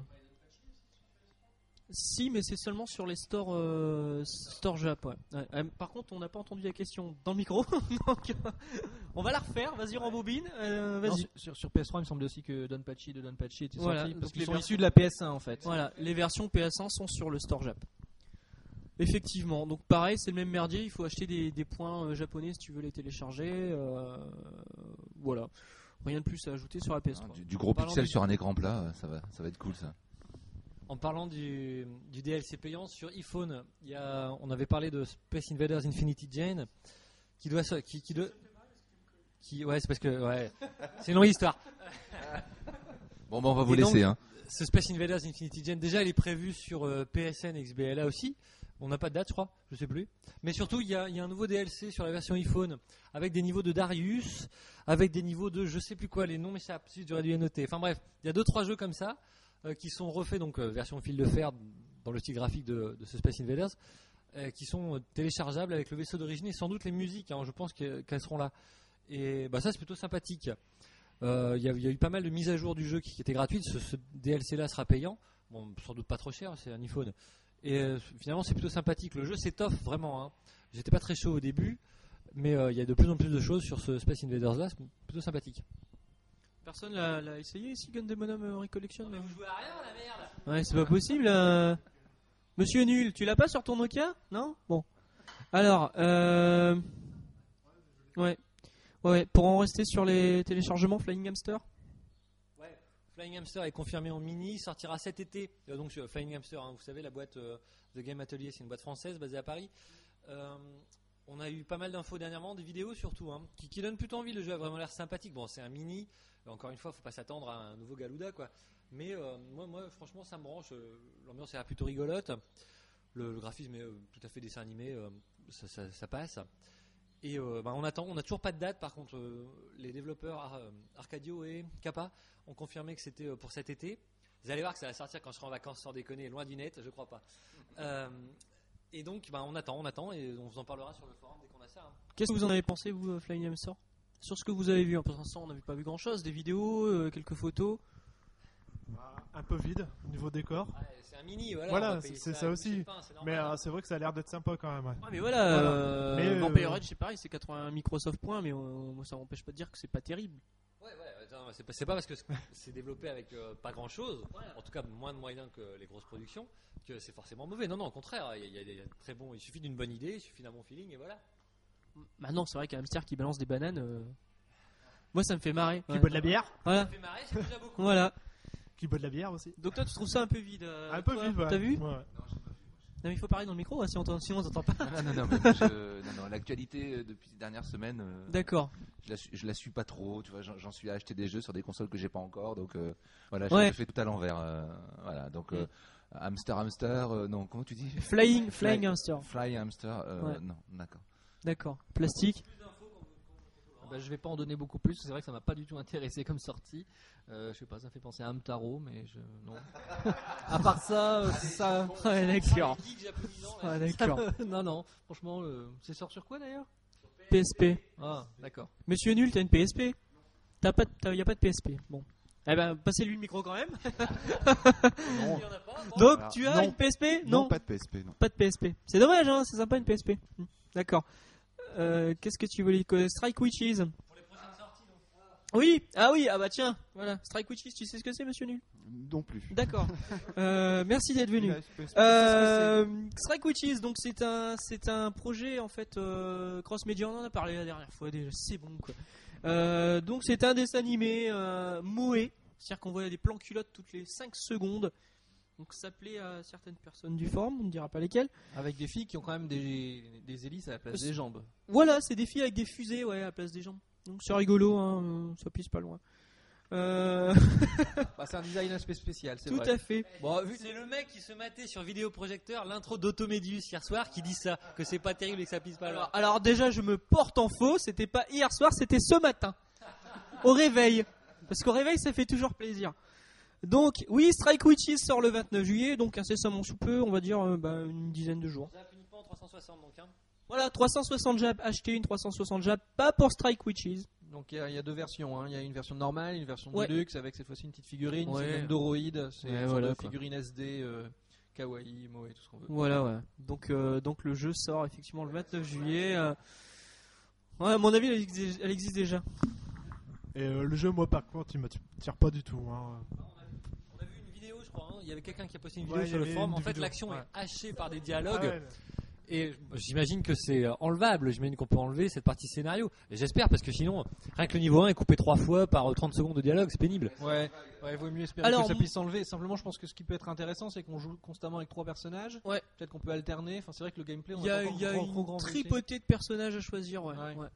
Si, mais c'est seulement sur les stores, euh, stores Jap. ouais. Ouais, euh, par contre, on n'a pas entendu la question dans le micro. [laughs] Donc, on va la refaire. Vas-y, rembobine. Non, sur, sur- sur PS3, il me semble aussi que Donpachi de Donpachi était Voilà, sorti parce qu'ils sont versions- issus de la PS1 en fait. Voilà, les versions PS1 sont sur le store Jap. Effectivement, donc pareil, c'est le même merdier, il faut acheter des, des points euh, japonais si tu veux les télécharger. euh, voilà, rien de plus à ajouter sur la PS3. Du, du gros pixel du- sur un écran plat, euh, ça va, ça va être cool ça. En parlant du, du DLC payant sur iPhone, il y a, on avait parlé de Space Invaders Infinity Jane, qui doit, se- qui, qui doit, qui, ouais, c'est parce que, ouais, c'est une longue histoire. [laughs] Bon, bah, on va vous Et donc- laisser. Hein. Ce Space Invaders Infinity Jane, déjà, il est prévu sur euh, PSN et XBLA aussi. On n'a pas de date, je crois, je sais plus. Mais surtout, il y a, un nouveau DLC sur la version iPhone avec des niveaux de Darius, avec des niveaux de je sais plus quoi, les noms m'échappent, si j'aurais dû les noter. Enfin bref, il y a deux trois jeux comme ça euh, qui sont refaits, donc euh, version fil de fer dans le style graphique de, ce Space Invaders, euh, qui sont téléchargeables avec le vaisseau d'origine et sans doute les musiques, hein, je pense que- qu'elles seront là. Et bah, ça, c'est plutôt sympathique. Il y, a- il y a eu pas mal de mises à jour du jeu qui, qui étaient gratuites. Ce, ce DLC-là sera payant. Bon, sans doute pas trop cher, c'est un iPhone. Et euh, finalement, c'est plutôt sympathique. Le jeu s'étoffe vraiment. Hein. J'étais pas très chaud au début, mais euh, il y a de plus en plus de choses sur ce Space Invaders là. C'est plutôt sympathique. Personne l'a essayé ici, Gundam euh, Recollection là vous jouez à rien, la merde Ouais, c'est pas possible. euh. Monsieur Nul, tu l'as pas sur ton Nokia? Non? Bon. Alors, euh... ouais. ouais. Ouais, pour en rester sur les téléchargements Flying Hamster? Flying Hamster est confirmé en mini, sortira cet été. Euh, donc Flying Hamster, hein, vous savez, la boîte euh, The Game Atelier, c'est une boîte française basée à Paris. Euh, on a eu pas mal d'infos dernièrement, des vidéos surtout, hein, qui, donnent plutôt envie. Le jeu a vraiment l'air sympathique. Bon, c'est un mini. Encore une fois, faut pas s'attendre à un nouveau Galuda, quoi. Mais euh, moi, franchement, ça me branche. L'ambiance est plutôt rigolote. Le, graphisme est tout à fait dessin animé. ça passe. Et euh, bah, on attend. On n'a toujours pas de date. Par contre, euh, les développeurs Ar- euh, Arcadio et Kappa ont confirmé que c'était pour cet été. Vous allez voir que ça va sortir quand je serai en vacances, sans déconner, loin du net, je crois pas. [laughs] Euh, et donc, bah, on attend, on attend, et on vous en parlera sur le forum dès qu'on a ça. hein. Qu'est-ce que vous en avez pensé, vous, Flying Hamster? Sur ce que vous avez vu, hein, pour l'instant, on n'avait pas vu grand chose. Des vidéos, euh, quelques photos. Un peu vide au niveau décor. Ouais, c'est un mini, voilà. Voilà, c'est ça aussi. pain, Mais euh, c'est vrai que ça a l'air d'être sympa quand même. ouais. Ouais, mais voilà, Voilà. euh, Mais, euh, Vampire Edge, c'est pareil, c'est 81 Microsoft points, mais euh, moi, ça m'empêche pas de dire que c'est pas terrible. Ouais, ouais, c'est pas, parce que c'est développé avec euh, pas grand chose, en tout cas moins de moyens que les grosses productions, que c'est forcément mauvais. Non, non, au contraire, il y, a- il y a des très bons. Il suffit d'une bonne idée, il suffit d'un bon feeling, et voilà. Maintenant, c'est vrai qu'un hamster qui balance des bananes, euh, moi, ça me fait marrer. Qui Ouais. boit de la bière? Voilà, Ça fait marrer, c'est déjà beaucoup. voilà. Qui boit de la bière aussi. Donc toi, tu trouves ça un peu vide euh, Un peu toi, vide, ouais. T'as vu Ouais, ouais. Non, mais il faut parler dans le micro, hein, si on sinon on t'entend pas. Non, non, non, mais moi, je- non, non, l'actualité euh, depuis ces dernières semaines, euh, D'accord. je, la, suis- je la suis pas trop. Tu vois, j'en j'en suis à acheter des jeux sur des consoles que j'ai pas encore, donc euh, voilà, je Ouais. je fais tout à l'envers. euh, voilà, donc euh, hamster, hamster, euh, non, comment tu dis? Flying, flying Fly- hamster. Fly hamster, euh, Ouais. non, d'accord. D'accord. Plastique. Bah, je vais pas en donner beaucoup plus. C'est vrai que ça m'a pas du tout intéressé comme sortie. Euh, je sais pas, ça fait penser à Hamtaro, mais je non. à part ça, euh, ça. [laughs] Ouais, d'accord. Les geeks japonisants, là, Ouais, d'accord. non, non. Franchement, euh, c'est sort sur quoi d'ailleurs? PSP. Ah, d'accord. Monsieur Nul, t'as une PSP T'as pas, de- t'as- y a pas de PSP. Bon. Eh ben, passez-lui le micro quand même. [laughs] bon. Donc, tu as non. une PSP Non, pas de PSP, non. Pas de PSP. C'est dommage, hein, c'est sympa une PSP. D'accord. Euh, Qu'est-ce que tu voulais que Strike Witches Oui, ah oui, ah bah tiens, voilà. Strike Witches, tu sais ce que c'est, monsieur Nul Non plus. D'accord. Euh, merci d'être venu. Euh, Strike Witches, donc c'est un, c'est un projet en fait euh, cross média. On en a parlé la dernière fois déjà. C'est bon quoi. Euh, donc c'est un dessin animé euh, moé, c'est-à-dire qu'on voit des plans culottes toutes les 5 secondes. Donc ça plaît à certaines personnes du forum, on ne dira pas lesquelles. Avec des filles qui ont quand même des, des hélices à la place des jambes. Voilà, c'est des filles avec des fusées ouais, à la place des jambes. Donc c'est rigolo, hein, euh, ça pisse pas loin. Euh, [laughs] Bah, c'est un design un peu spécial, c'est tout vrai. à fait. Bon, vu- C'est le mec qui se matait sur vidéoprojecteur l'intro d'Automédius hier soir qui dit ça, que c'est pas terrible et que ça pisse pas Alors, alors. alors déjà, je me porte en faux. C'était pas hier soir, c'était ce matin. Au réveil. Parce qu'au réveil, ça fait toujours plaisir. Donc, oui, Strike Witches sort le 29 juillet, donc incessamment sous peu, on va dire euh, bah, une dizaine de jours. Ça uniquement en 360 donc hein. Voilà, 360 jab, acheter une 360 jab, pas pour Strike Witches. Donc il y, a- il y a deux versions. hein. Il y a une version normale, une version Ouais. deluxe avec cette fois-ci une petite figurine, Ouais. c'est une Doroid, c'est Ouais, une sorte voilà, de quoi. figurine SD, euh, kawaii, moe, tout ce qu'on veut. Voilà, ouais. Donc, euh, donc le jeu sort effectivement le 29 juillet. euh. Ouais, à mon avis, elle existe, elle existe déjà. Et euh, le jeu, moi, par contre, il m'attire pas du tout. hein. On a vu une vidéo je crois, hein. il y avait quelqu'un qui a posté une vidéo sur le forum. En fait l'action ouais. est hachée par des dialogues Ah ouais, et j'imagine que c'est euh, enlevable, j'imagine qu'on peut enlever cette partie scénario. J'espère parce que sinon, rien que le niveau 1 est coupé trois fois par euh, 30 secondes de dialogue, c'est pénible. Ouais, ouais, vaut mieux espérer Alors, que ça puisse s'enlever. Simplement, je pense que ce qui peut être intéressant, c'est qu'on joue constamment avec trois personnages. Ouais. Peut-être qu'on peut alterner. Enfin, c'est vrai que le gameplay, on Il y a, y a grand- une grand tripotée de personnages à choisir, ouais. Ouais. ouais.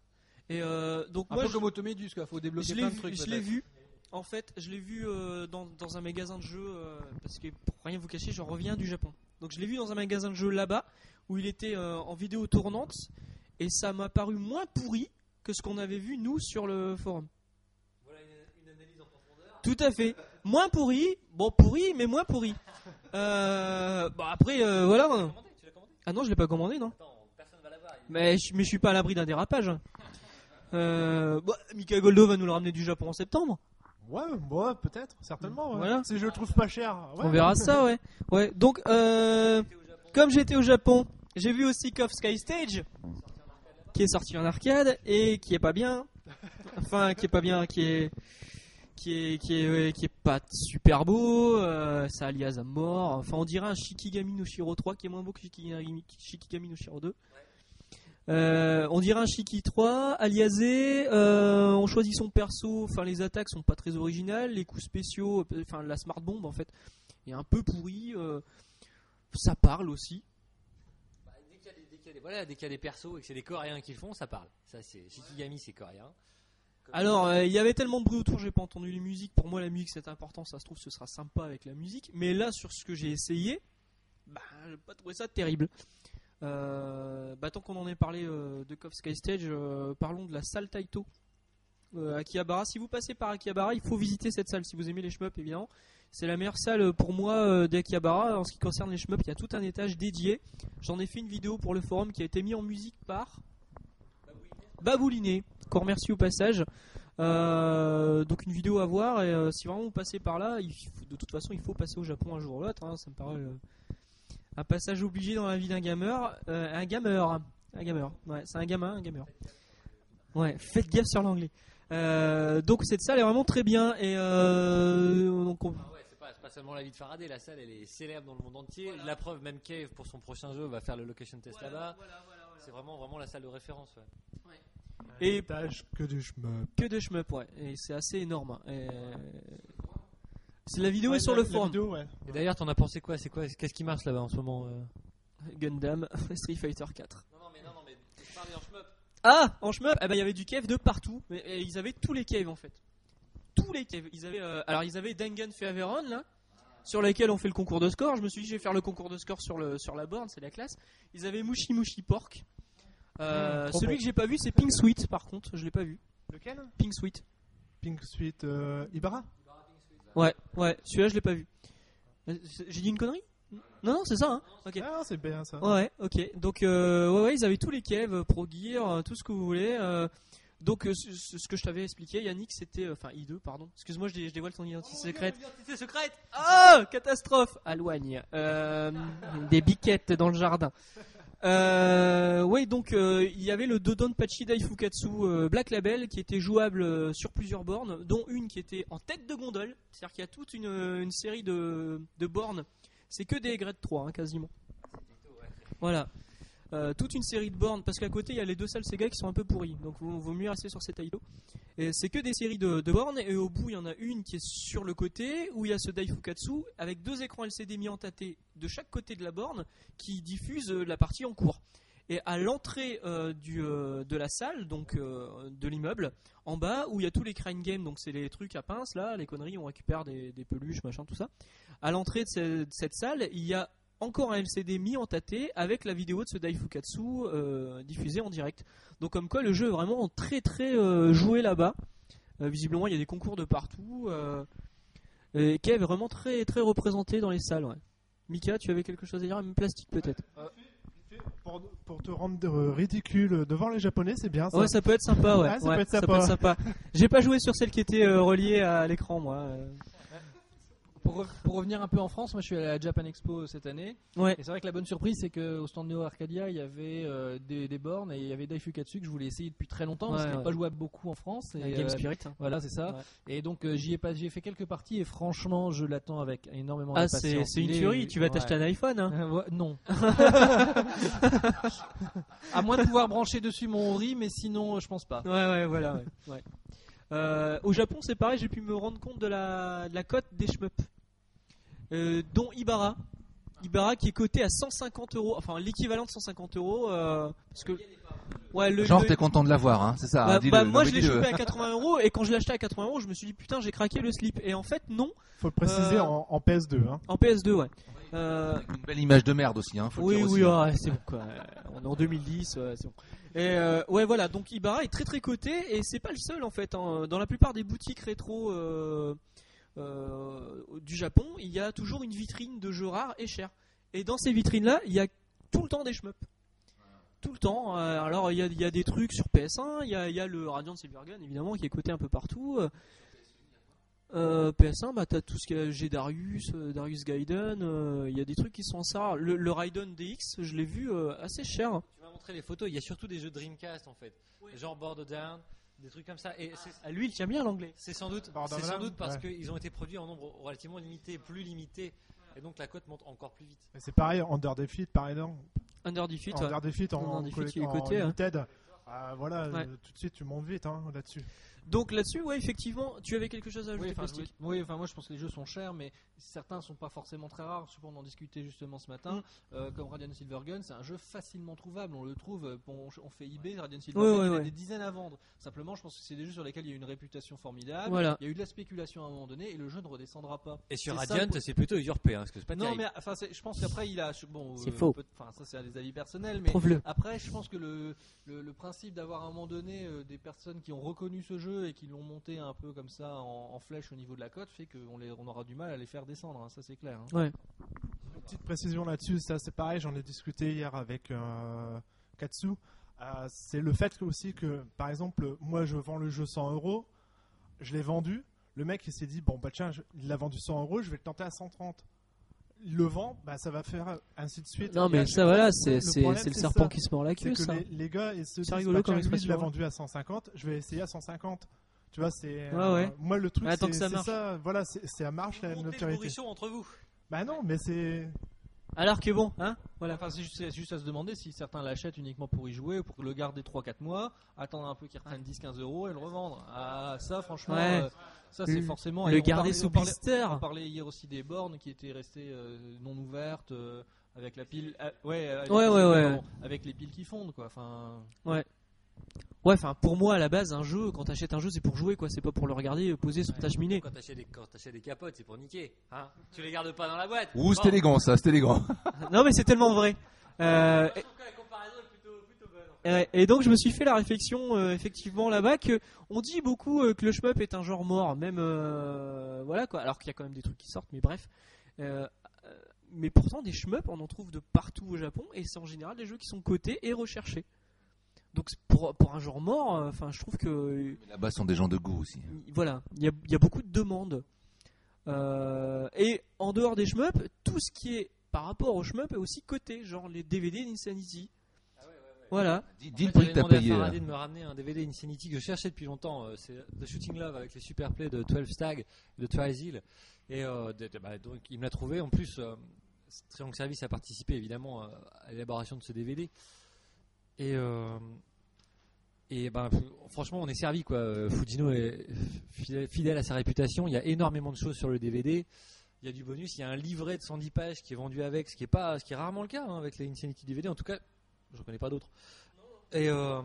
Et euh, donc Un moi, peu je- comme Automedus, quoi. Faut débloquer plein de vu, trucs. je l'ai vu. En fait, je l'ai vu euh, dans, dans un magasin de jeux euh, parce que pour rien vous cacher, je reviens du Japon. Donc je l'ai vu dans un magasin de jeux là-bas où il était euh, en vidéo tournante et ça m'a paru moins pourri que ce qu'on avait vu nous sur le forum. Voilà une, analyse en profondeur. Tout à fait. Moins pourri, bon pourri, mais moins pourri. Bah après, voilà. Tu commandé Ah non, je l'ai pas commandé, non. Attends, personne va l'avoir. il- Mais je, mais je suis pas à l'abri d'un dérapage. Euh, bah, Mika Goldo va nous le ramener du Japon en septembre. Ouais, ouais, peut-être, certainement. ouais. Voilà. Si je le trouve pas cher. ouais. On verra ça, ouais. Ouais. Donc, euh, comme j'étais au Japon, j'ai vu aussi KOF Sky Stage, qui est sorti en arcade et qui est pas bien. Enfin, qui est pas bien, qui est qui est qui est ouais, qui est pas super beau. euh, ça alias à mort. Enfin, on dirait un Shikigami no Shiro 3 qui est moins beau que Shikigami, Shikigami no Shiro 2. Euh, on dirait un Shiki 3, aliasé, euh, on choisit son perso, enfin les attaques sont pas très originales, les coups spéciaux, euh, enfin la smart bomb en fait, est un peu pourri, euh, ça parle aussi. Bah, dès qu'il y a des- y a persos et que c'est des Coréens qui le font, ça parle. Ça, c'est Shikigami, c'est coréen. Alors, il y avait tellement de bruit autour, j'ai pas entendu les musiques. Pour moi, la musique c'est important, ça se trouve, ce sera sympa avec la musique. Mais là, sur ce que j'ai essayé, bah, j'ai pas trouvé ça terrible. Euh, bah, tant qu'on en est parlé euh, de KOF Sky Stage, euh, parlons de la salle Taito Akihabara. Si vous passez par Akihabara, il faut visiter cette salle si vous aimez les shmups, évidemment. C'est la meilleure salle pour moi d'Akihabara. En ce qui concerne les shmups, il y a tout un étage dédié. J'en ai fait une vidéo pour le forum qui a été mis en musique par Babouliné, qu'on remercie au passage. Donc une vidéo à voir et si vraiment vous passez par là, de toute façon il faut passer au Japon un jour ou l'autre. hein, ça me paraît un passage obligé dans la vie d'un gamer. Euh, un gamer, un gamer. Ouais, c'est un gamin, un gamer. Ouais, faites gaffe sur l'anglais. Euh, donc cette salle est vraiment très bien et euh, donc on- Ah ouais, c'est pas, seulement la vie de Faraday, la salle elle est célèbre dans le monde entier. La preuve, même Cave pour son prochain jeu va faire le location test là-bas. C'est vraiment, vraiment la salle de référence. ouais. Et- Étage que du shmup. que de shmup, ouais, et c'est assez énorme. Et... C'est la vidéo Ouais, est sur la- le la forum. vidéo, ouais. Et d'ailleurs, t'en as pensé quoi? C'est quoi? Qu'est-ce qui marche là-bas en ce moment euh? Gundam, [laughs] Street Fighter 4. Non, non, mais non, non, mais je parlais en shmup. Ah, en shmup, eh ben, il y avait du cave de partout. Mais et ils avaient tous les caves en fait. Tous les caves. Ils avaient, euh, alors ils avaient Dangan Feaveron là, sur laquelle on fait le concours de score. Je me suis dit, je vais faire le concours de score sur, le, sur la borne, c'est la classe. Ils avaient Mushi Mushi Pork. Euh, Mmh, celui bon. que j'ai pas vu, c'est Pink Sweet par contre. Je l'ai pas vu. Lequel? Pink Sweet. Pink euh, Ibarra? Ouais, ouais, celui-là je l'ai pas vu. Euh, J'ai dit une connerie? Non, non, c'est ça, hein Ok. Ah, c'est bien ça. Ouais, ok. Donc, euh, ouais, ouais, ils avaient tous les caves, Pro Gear, euh, tout ce que vous voulez. euh, donc, euh, ce, que je t'avais expliqué, Yannick, c'était. euh, Enfin, I2, pardon. Excuse-moi, je, dé- je dévoile ton identité secrète. C'est secrète Oh Catastrophe À Loigne. Euh, des biquettes dans le jardin. Euh, ouais, donc euh, il y avait le Dodonpachi Daifukatsu euh, Black Label qui était jouable sur plusieurs bornes, dont une qui était en tête de gondole. C'est-à-dire qu'il y a toute une, série de, bornes. C'est que des grades 3, hein, quasiment. Voilà. Toute une série de bornes, parce qu'à côté il y a les deux salles Sega qui sont un peu pourries, donc il vaut mieux rester sur ces Taito. C'est que des séries de, bornes, et au bout il y en a une qui est sur le côté, où il y a ce Daifukatsu, avec deux écrans LCD mis en tâté de chaque côté de la borne, qui diffuse euh, la partie en cours. Et à l'entrée euh, euh, de la salle, donc euh, de l'immeuble, en bas où il y a tous les crane games, donc c'est les trucs à pince là, les conneries, on récupère des, peluches, machin, tout ça. À l'entrée de cette salle, il y a encore un LCD mis entaté avec la vidéo de ce Daifukatsu euh, diffusée en direct. Donc comme quoi le jeu est vraiment très très euh, joué là-bas. Euh, visiblement il y a des concours de partout. Et qui est vraiment très très représenté dans les salles. Ouais. Mika, tu avais quelque chose à dire, même plastique peut-être. Pour, pour te rendre ridicule devant les Japonais, c'est bien ça. Ouais, ça peut être sympa, ouais. Ouais, ça Ouais, peut être sympa. sympa. J'ai pas joué sur celle qui était reliée à l'écran, moi. Euh. Pour, re- pour revenir un peu en France, moi je suis allé à la Japan Expo cette année. Ouais. Et c'est vrai que la bonne surprise, c'est qu'au stand Neo Arcadia, il y avait euh, des, des bornes et il y avait Daifukatsu que je voulais essayer depuis très longtemps parce Ouais, qu'il n'est pas jouable beaucoup en France. Et, Game euh, Spirit. hein. Voilà, c'est ça. Et donc euh, j'y ai pas, j'y ai fait quelques parties et franchement, je l'attends avec énormément Ah, d'impatience. c'est c'est une est- tuerie. Tu vas t'acheter un iPhone, hein. Euh, non. [laughs] à moins de pouvoir brancher dessus mon Ori, mais sinon, je pense pas. Ouais, ouais, voilà. ouais, ouais. Euh, au Japon, c'est pareil, j'ai pu me rendre compte de la, de la cote des shmups. Euh, dont Ibarra. Ibarra qui est coté à 150 euros, enfin l'équivalent de 150 euros. euh, parce que. Ouais, le, Genre, le- t'es content de l'avoir, hein, c'est ça. bah, hein, bah, moi je l'ai chopé à 80 euros et quand je l'ai acheté à 80 euros, je me suis dit putain, j'ai craqué le slip. Et en fait, non, Faut le préciser Euh, en, en PS2. Hein. en PS2, ouais. Euh, Avec Une belle image de merde aussi, hein, faut le oui, dire oui, aussi, hein. ouais, c'est bon quoi. On est en 2010, ouais, c'est bon. Et euh, ouais, voilà, donc Ibarra est très très coté et c'est pas le seul en fait. hein. Dans la plupart des boutiques rétro euh, euh, du Japon, il y a toujours une vitrine de jeux rares et chers. Et dans ces vitrines-là, il y a tout le temps des shmups. Tout le temps. Euh, alors il y, a, il y a des trucs sur PS1, il y a, il y a le Radiant Silvergun évidemment qui est coté un peu partout. Euh, euh, PS1, bah t'as tout ce qu'il y a, j'ai Darius, Darius Gaiden, euh, il y a des trucs qui sont assez rares. Le, le Raiden DX, je l'ai vu euh, assez cher. Tu m'as montré les photos, il y a surtout des jeux Dreamcast en fait. Genre Borderlands, des trucs comme ça. Et c'est- À lui, il tient bien l'anglais. c'est sans doute, c'est sans doute parce ouais. qu'ils ont été produits en nombre relativement limité, plus limité. Et donc la cote monte encore plus vite. Et C'est pareil, Under Defeat, pareil, non Under Defeat, ouais. Under Defeat en, en hein. limited. Ah, voilà, Ouais. tout de suite tu montes vite hein, là-dessus. Donc là-dessus, ouais, effectivement, tu avais quelque chose à ajouter, Oui, Plastique oui, enfin, moi je pense que les jeux sont chers, mais certains sont pas forcément très rares. Je sais pas, on en discutait justement ce matin. Mm. Euh, comme Radiant Silvergun, c'est un jeu facilement trouvable. On le trouve, euh, on fait eBay, Radiant Silvergun, Ouais, ouais, il y a ouais. des dizaines à vendre. Simplement, je pense que c'est des jeux sur lesquels il y a une réputation formidable. Voilà. Il y a eu de la spéculation à un moment donné et le jeu ne redescendra pas. Et sur Radiant, c'est plutôt usurpé, hein, parce que c'est pas non, terrible. mais enfin, c'est- je pense qu'après il a. Bon, C'est euh, faux. peut- Enfin, ça c'est des avis personnels, mais Prouve-le. après, je pense que le, le, le principe d'avoir à un moment donné euh, des personnes qui ont reconnu ce jeu et qui l'ont monté un peu comme ça en, en flèche au niveau de la cote fait qu'on on aura du mal à les faire descendre, hein, ça c'est clair. hein. Petite précision là-dessus, ça c'est pareil, j'en ai discuté hier avec euh, Katsu. Euh, c'est le fait que, aussi que, par exemple, moi je vends le jeu 100 euros, je l'ai vendu, le mec il s'est dit, bon bah tiens, je- il l'a vendu 100 euros, je vais le tenter à 130. Le vend, bah ça va faire ainsi de suite. Non, Et mais ça, voilà, c'est le c'est- problème, c'est le serpent ça. qui se mord la queue, que ça. les, les gars, ils se disent, rigolo bah, comme expression. vendu à 150, je vais essayer à 150. Tu vois, c'est. Ouais, ouais. Moi, le truc, c'est que ça ça. Voilà, c'est c'est à marche la notoriété. entre vous. Bah non, mais c'est. Alors que bon, hein? Voilà, enfin, c'est juste, à se demander si certains l'achètent uniquement pour y jouer ou pour le garder 3-4 mois, attendre un peu qu'il reprenne 10-15 euros et le revendre. Ah, ça, franchement, Ouais. euh, ça c'est Le- forcément. Le garder sous blister. On parlait hier aussi des bornes qui étaient restées euh, non ouvertes euh, avec la pile. euh, ouais, avec, Ouais, ouais, ouais. avec les piles qui fondent quoi. Enfin, Ouais, enfin, pour moi, à la base, un jeu, quand t'achètes un jeu, c'est pour jouer, quoi. C'est pas pour le regarder euh, posé sur ta cheminée. Quand t'achètes des, quand t'achètes des capotes, c'est pour niquer. Hein tu les gardes pas dans la boîte. Ouh, c'est Bon. élégant ça, c'est élégant. non, mais c'est tellement vrai. Euh, Je trouve que la comparaison est plutôt, plutôt bonne. Ouais, Et donc je me suis fait la réflexion euh, effectivement là-bas que on dit beaucoup euh, que le shmup est un genre mort, même euh, voilà quoi. Alors qu'il y a quand même des trucs qui sortent, mais bref. Mais pourtant des shmups on en trouve de partout au Japon et c'est en général des jeux qui sont cotés et recherchés. Donc pour pour un genre mort, enfin je trouve que Là-bas, sont des gens de goût aussi. voilà, il y a, y a beaucoup de demandes. Et en dehors des shmups, tout ce qui est par rapport aux shmups est aussi coté, genre les DVD d'Insanity. Voilà. Dis, dis En le fait, prix que t'as demandé payé. là. Faraday de me ramener un DVD Insanity que je cherchais depuis longtemps. euh, C'est The Shooting Love avec les super plays de 12 Stag, de Trial. Et euh, de- de- bah, donc, il me l'a trouvé. En plus, euh, Triangle Service a participé évidemment euh, à l'élaboration de ce DVD. Et, euh, et ben, franchement, on est servi quoi. Euh, Fujino est fidèle, fidèle à sa réputation. Il y a énormément de choses sur le DVD. Il y a du bonus. Il y a un livret de 110 pages qui est vendu avec, ce qui est pas, ce qui est rarement le cas hein, avec les Insanity DVD. En tout cas, Je connais pas d'autres. Et euh,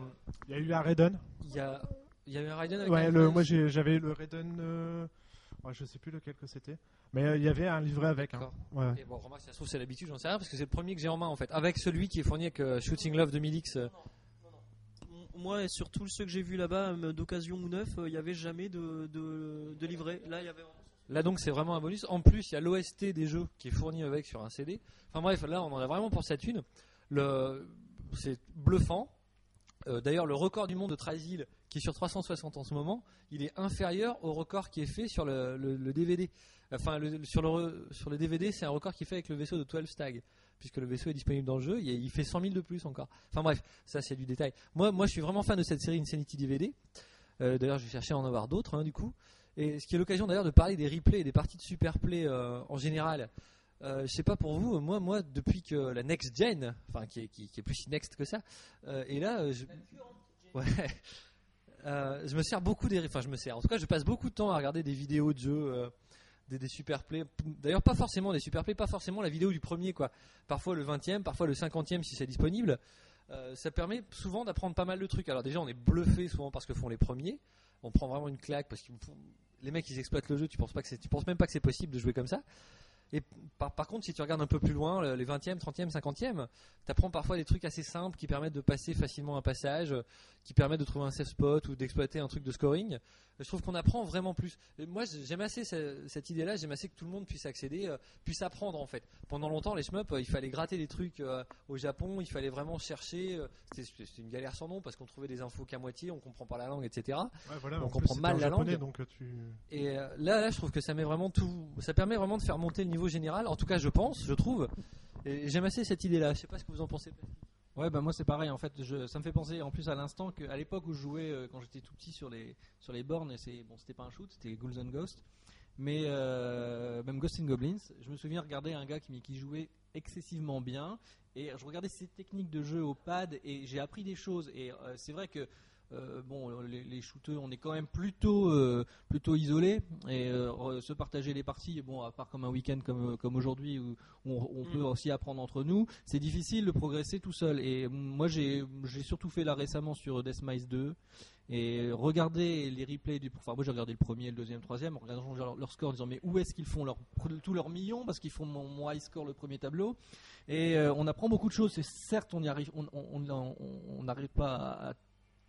Il y a eu un Raiden. il y a, il y a eu un Raiden avec Ouais, un le, moi j'avais le Raiden. euh, ouais, je sais plus lequel que c'était. Mais euh, il y avait un livret avec. hein. D'accord. Ouais. Et bon, remarque, ça se trouve, c'est l'habitude, j'en sais rien, parce que c'est le premier que j'ai en main en fait. Avec celui qui est fourni avec euh, Shooting Love 2000X. euh, Moi, et surtout ceux que j'ai vus là-bas, d'occasion ou neuf, il n'y avait jamais de, de, de livret. Là, il y avait. Là donc c'est vraiment un bonus. En plus il y a l'OST des jeux qui est fourni avec sur un CD. Enfin bref, là on en a vraiment pour sa thune. Le... C'est bluffant. Euh, D'ailleurs le record du monde de Trisil qui est sur 360 en ce moment, il est inférieur au record qui est fait sur le, DVD. Enfin sur, le, sur le DVD c'est un record qui est fait avec le vaisseau de 12 Stag. Puisque le vaisseau est disponible dans le jeu, il, il fait 100 000 de plus encore. Enfin bref, ça c'est du détail. Moi, moi je suis vraiment fan de cette série Insanity DVD. Euh, D'ailleurs je vais chercher à en avoir d'autres hein, du coup. Et ce qui est l'occasion d'ailleurs de parler des replays et des parties de super play euh, en général. Euh, je sais pas pour vous, moi, moi depuis que la next gen, enfin qui est, qui, qui est plus si next que ça, euh, et là, euh, je, ouais, [laughs] je me sers beaucoup des, enfin je me sers. En tout cas, je passe beaucoup de temps à regarder des vidéos de jeux, des, des super plays. D'ailleurs, pas forcément des super plays, pas forcément la vidéo du premier quoi. Parfois le 20e, parfois le 50e si c'est disponible. Euh, ça permet souvent d'apprendre pas mal de trucs. Alors déjà, on est bluffé souvent parce que font les premiers. On prend vraiment une claque parce que les mecs ils exploitent le jeu. Tu penses pas que tu penses même pas que c'est possible de jouer comme ça. Et par, contre, si tu regardes un peu plus loin, le- les 20e, 30e, 50e, tu apprends parfois des trucs assez simples qui permettent de passer facilement un passage, qui permettent de trouver un safe spot ou d'exploiter un truc de scoring. Je trouve qu'on apprend vraiment plus. Et moi, j'aime assez ce- cette idée-là, j'aime assez que tout le monde puisse accéder, euh, puisse apprendre en fait. Pendant longtemps, les shmups, euh, il fallait gratter des trucs euh, au Japon, il fallait vraiment chercher. C'était une galère sans nom parce qu'on trouvait des infos qu'à moitié, on comprend pas la langue, etc. Ouais, voilà, On plus, comprend mal la japonais, langue. Donc tu. Et là, là, je trouve que ça met vraiment tout, ça permet vraiment de faire monter le niveau général. En tout cas, je pense, je trouve. Et j'aime assez cette idée-là. Je sais pas ce que vous en pensez. Ouais, bah moi c'est pareil en fait. Je, ça me fait penser en plus à l'instant qu'à l'époque où je jouais euh, quand j'étais tout petit sur les sur les bornes, et c'est bon, c'était pas un shoot, c'était Ghouls and Ghosts, mais euh, même Ghosts and Goblins. Je me souviens regarder un gars qui, qui jouait excessivement bien et je regardais ses techniques de jeu au pad et j'ai appris des choses. Et euh, c'est vrai que euh, bon, les, les shooters, on est quand même plutôt euh, plutôt isolés et euh, se partager les parties. Bon, à part comme un week-end comme comme aujourd'hui où on, on peut aussi apprendre entre nous, c'est difficile de progresser tout seul. Et moi, j'ai surtout fait là récemment sur Deathmise 2 et regarder les replays du. Enfin, moi j'ai regardé le premier, le deuxième, le troisième, en regardant leur, leur score, en disant mais où est-ce qu'ils font leur, tous leurs millions parce qu'ils font mon, mon high score le premier tableau. Et euh, on apprend beaucoup de choses. Et certes, on y arrive, on on- on- on n'arrive pas à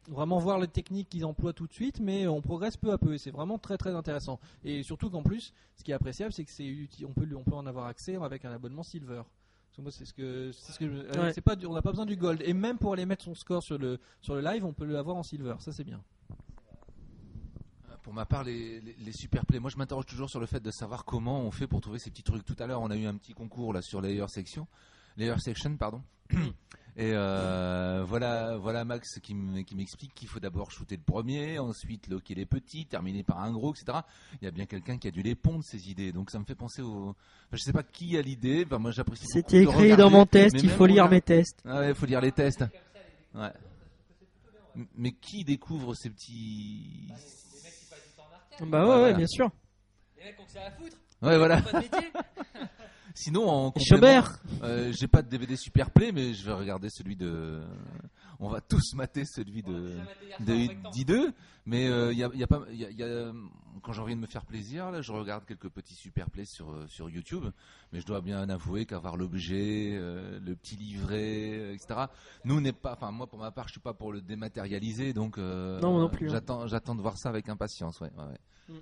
vraiment voir les techniques qu'ils emploient tout de suite, mais on progresse peu à peu et c'est vraiment très très intéressant. Et surtout qu'en plus, ce qui est appréciable, c'est que c'est on peut on peut en avoir accès avec un abonnement silver. Parce que moi, c'est ce que c'est ce que euh, Ouais. c'est pas on n'a pas besoin du gold et même pour aller mettre son score sur le sur le live, on peut l'avoir en silver. Ça c'est bien. Pour ma part, les, les, les super plays, moi je m'interroge toujours sur le fait de savoir comment on fait pour trouver ces petits trucs. Tout à l'heure, on a eu un petit concours là sur Layer Section, Layer Section, pardon. [clears throat] Et euh, voilà, voilà Max qui qui m'explique qu'il faut d'abord shooter le premier, ensuite loquer les petits, terminer par un gros, etc. Il y a bien quelqu'un qui a dû les pondre ces idées. Donc ça me fait penser au. Enfin, je sais pas qui a l'idée. Enfin, moi j'apprécie. C'était écrit regarder, dans mon test, il faut lire mes tests. ah ouais, faut lire les tests. Ouais. Mais qui découvre ces petits. Bah ouais, Voilà. ouais, bien sûr. Les mecs ont que ça à foutre. Ouais, voilà. Pas de métier. [laughs] Sinon, en complément, euh, j'ai pas de DVD super play, mais je vais regarder celui de. On va tous mater celui de. de D2, mais euh, il y a, il y a pas, il y a- il y a, quand j'ai envie de me faire plaisir, là, je regarde quelques petits super plays sur euh, sur YouTube, mais je dois bien avouer qu'avoir l'objet, euh, le petit livret, etc. Nous n'est pas, enfin moi pour ma part, je suis pas pour le dématérialiser, donc euh, Non, moi non plus, hein. J'attends, j'attends de voir ça avec impatience, ouais. ouais, ouais.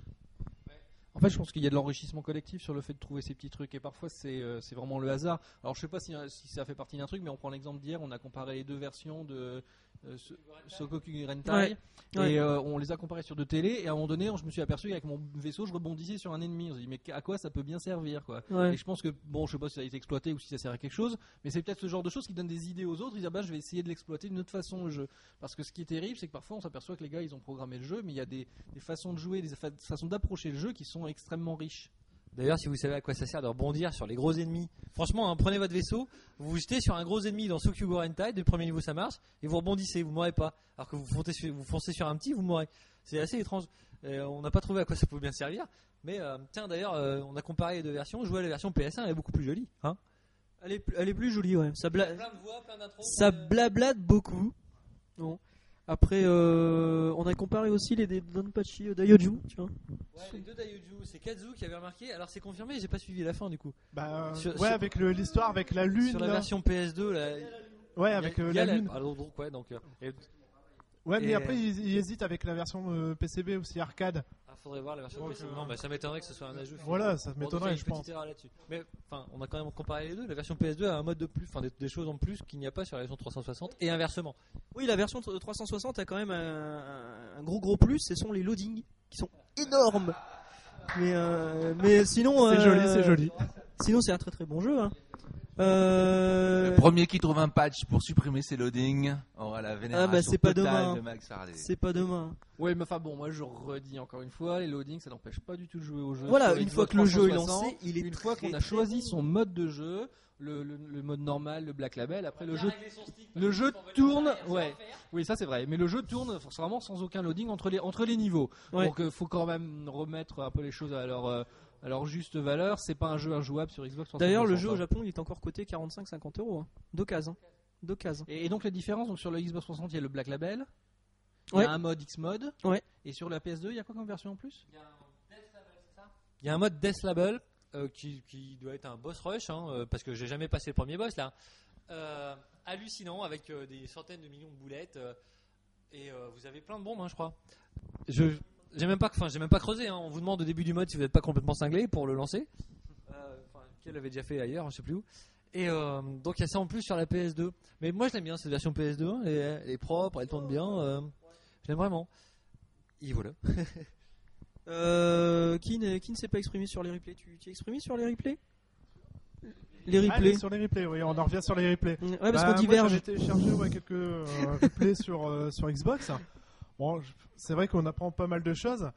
En fait, je pense qu'il y a de l'enrichissement collectif sur le fait de trouver ces petits trucs et parfois c'est euh, vraiment le hasard. Alors je sais pas si, euh, si ça fait partie d'un truc, mais on prend l'exemple d'hier, on a comparé les deux versions de Sokoku Rentai Ouais, et euh, on les a comparés sur deux télés et à un moment donné, je me suis aperçu qu'avec mon vaisseau, je rebondissais sur un ennemi. On se dit mais à quoi ça peut bien servir quoi Ouais. Et je pense que bon, je sais pas si ça a été exploité ou si ça sert à quelque chose, mais c'est peut-être ce genre de choses qui donne des idées aux autres. Ils disent ah bah je vais essayer de l'exploiter d'une autre façon le jeu. Parce que ce qui est terrible, c'est que parfois on s'aperçoit que les gars ils ont programmé le jeu, mais il y a des, des façons de jouer, des fa- façons d'approcher le jeu qui sont extrêmement riches. D'ailleurs, si vous savez à quoi ça sert de rebondir sur les gros ennemis, franchement, hein, prenez votre vaisseau, vous vous jetez sur un gros ennemi dans Sokyugo Rentai, du premier niveau ça marche, et vous rebondissez, vous mourrez pas. Alors que vous foncez sur, vous foncez sur un petit, vous mourrez. C'est assez étrange. Et on n'a pas trouvé à quoi ça pouvait bien servir. Mais euh, tiens, d'ailleurs, euh, on a comparé les deux versions. Jouer à la version PS1, elle est beaucoup plus jolie. Hein Elle est, plus- elle est plus jolie, ouais. Ça, bla- Plein de voix, plein d'intros. ça plein de- blablate beaucoup. Non. Après, euh, on a comparé aussi les Donpachi euh, Daioju, tiens. Ouais, les deux Daioju, c'est Kazu qui avait remarqué. Alors c'est confirmé, j'ai pas suivi la fin du coup. Bah, euh, Sur- ouais, sur- avec l'histoire avec la lune. Sur la là. version PS2, là, Ouais, il y a- avec euh, y a la lune. Ah, donc, donc, ouais, donc. euh, et- Ouais, mais Et- après, ils, ils hésitent avec la version euh, PCB aussi arcade. ah, faudrait voir la version Donc, PC. euh, Non, bah, ça m'étonnerait que ce soit un ajout. Voilà, ça m'étonnerait, je pense. là-dessus. Mais enfin, on a quand même comparé les deux. La version PS2 a un mode de plus, enfin des, des choses en plus qu'il n'y a pas sur la version 360 et inversement. Oui, la version tr- 360 a quand même un, un gros gros plus, ce sont les loadings qui sont énormes. Mais, euh, mais sinon, C'est euh, joli, c'est joli. Sinon, c'est un très très bon jeu. Hein. Euh, Le premier qui trouve un patch pour supprimer ses loadings aura la vénération Ah, bah, c'est pas totale demain. de Max Faraday. C'est pas demain. Ouais, mais enfin bon, moi je redis encore une fois, les loadings ça n'empêche pas du tout de jouer au jeu. Voilà, une fois que le jeu est 360, lancé, il est une fois qu'on a choisi bon. son mode de jeu, le, le- le mode normal, le black label, après le jeu, le jeu tourne, ouais, oui ça c'est vrai, mais le jeu tourne vraiment sans aucun loading entre les entre les niveaux. Ouais. Donc il faut quand même remettre un peu les choses à leur euh, leur juste valeur. C'est pas un jeu injouable sur Xbox 360. D'ailleurs, le jeu au. Japon, il est encore coté 45-50 euros. Hein. D'occasion. D'occasion. Et, et donc la différence, donc sur le Xbox 360 il y a le black label, il Ouais. y a un mode X mode, Ouais. et sur la PS2 il y a quoi comme version en plus? Il y a un mode Death Label euh, qui, qui doit être un boss rush, hein, euh, parce que j'ai jamais passé le premier boss là. Euh, hallucinant avec euh, des centaines de millions de boulettes euh, et euh, vous avez plein de bombes, hein, je crois. Je j'ai même pas, enfin j'ai même pas creusé. hein. On vous demande au début du mode si vous n'êtes pas complètement cinglé pour le lancer. Euh, qu'elle avait déjà fait ailleurs, je sais plus où. Et euh, donc il y a ça en plus sur la PS2. Mais moi je l'aime bien cette version PS2. hein. Elle, est- elle est propre, elle tourne bien. euh, je l'aime vraiment. Et voilà. [laughs] Euh, qui, qui ne s'est pas exprimé sur les replays? Tu t'es exprimé sur les replays? Les Allez, replays. sur les replays, oui, on en revient sur les replays. Ouais, parce Bah, qu'on diverge. J'avais téléchargé ouais, quelques euh, replays sur, euh, sur Xbox. Bon, c'est vrai qu'on apprend pas mal de choses,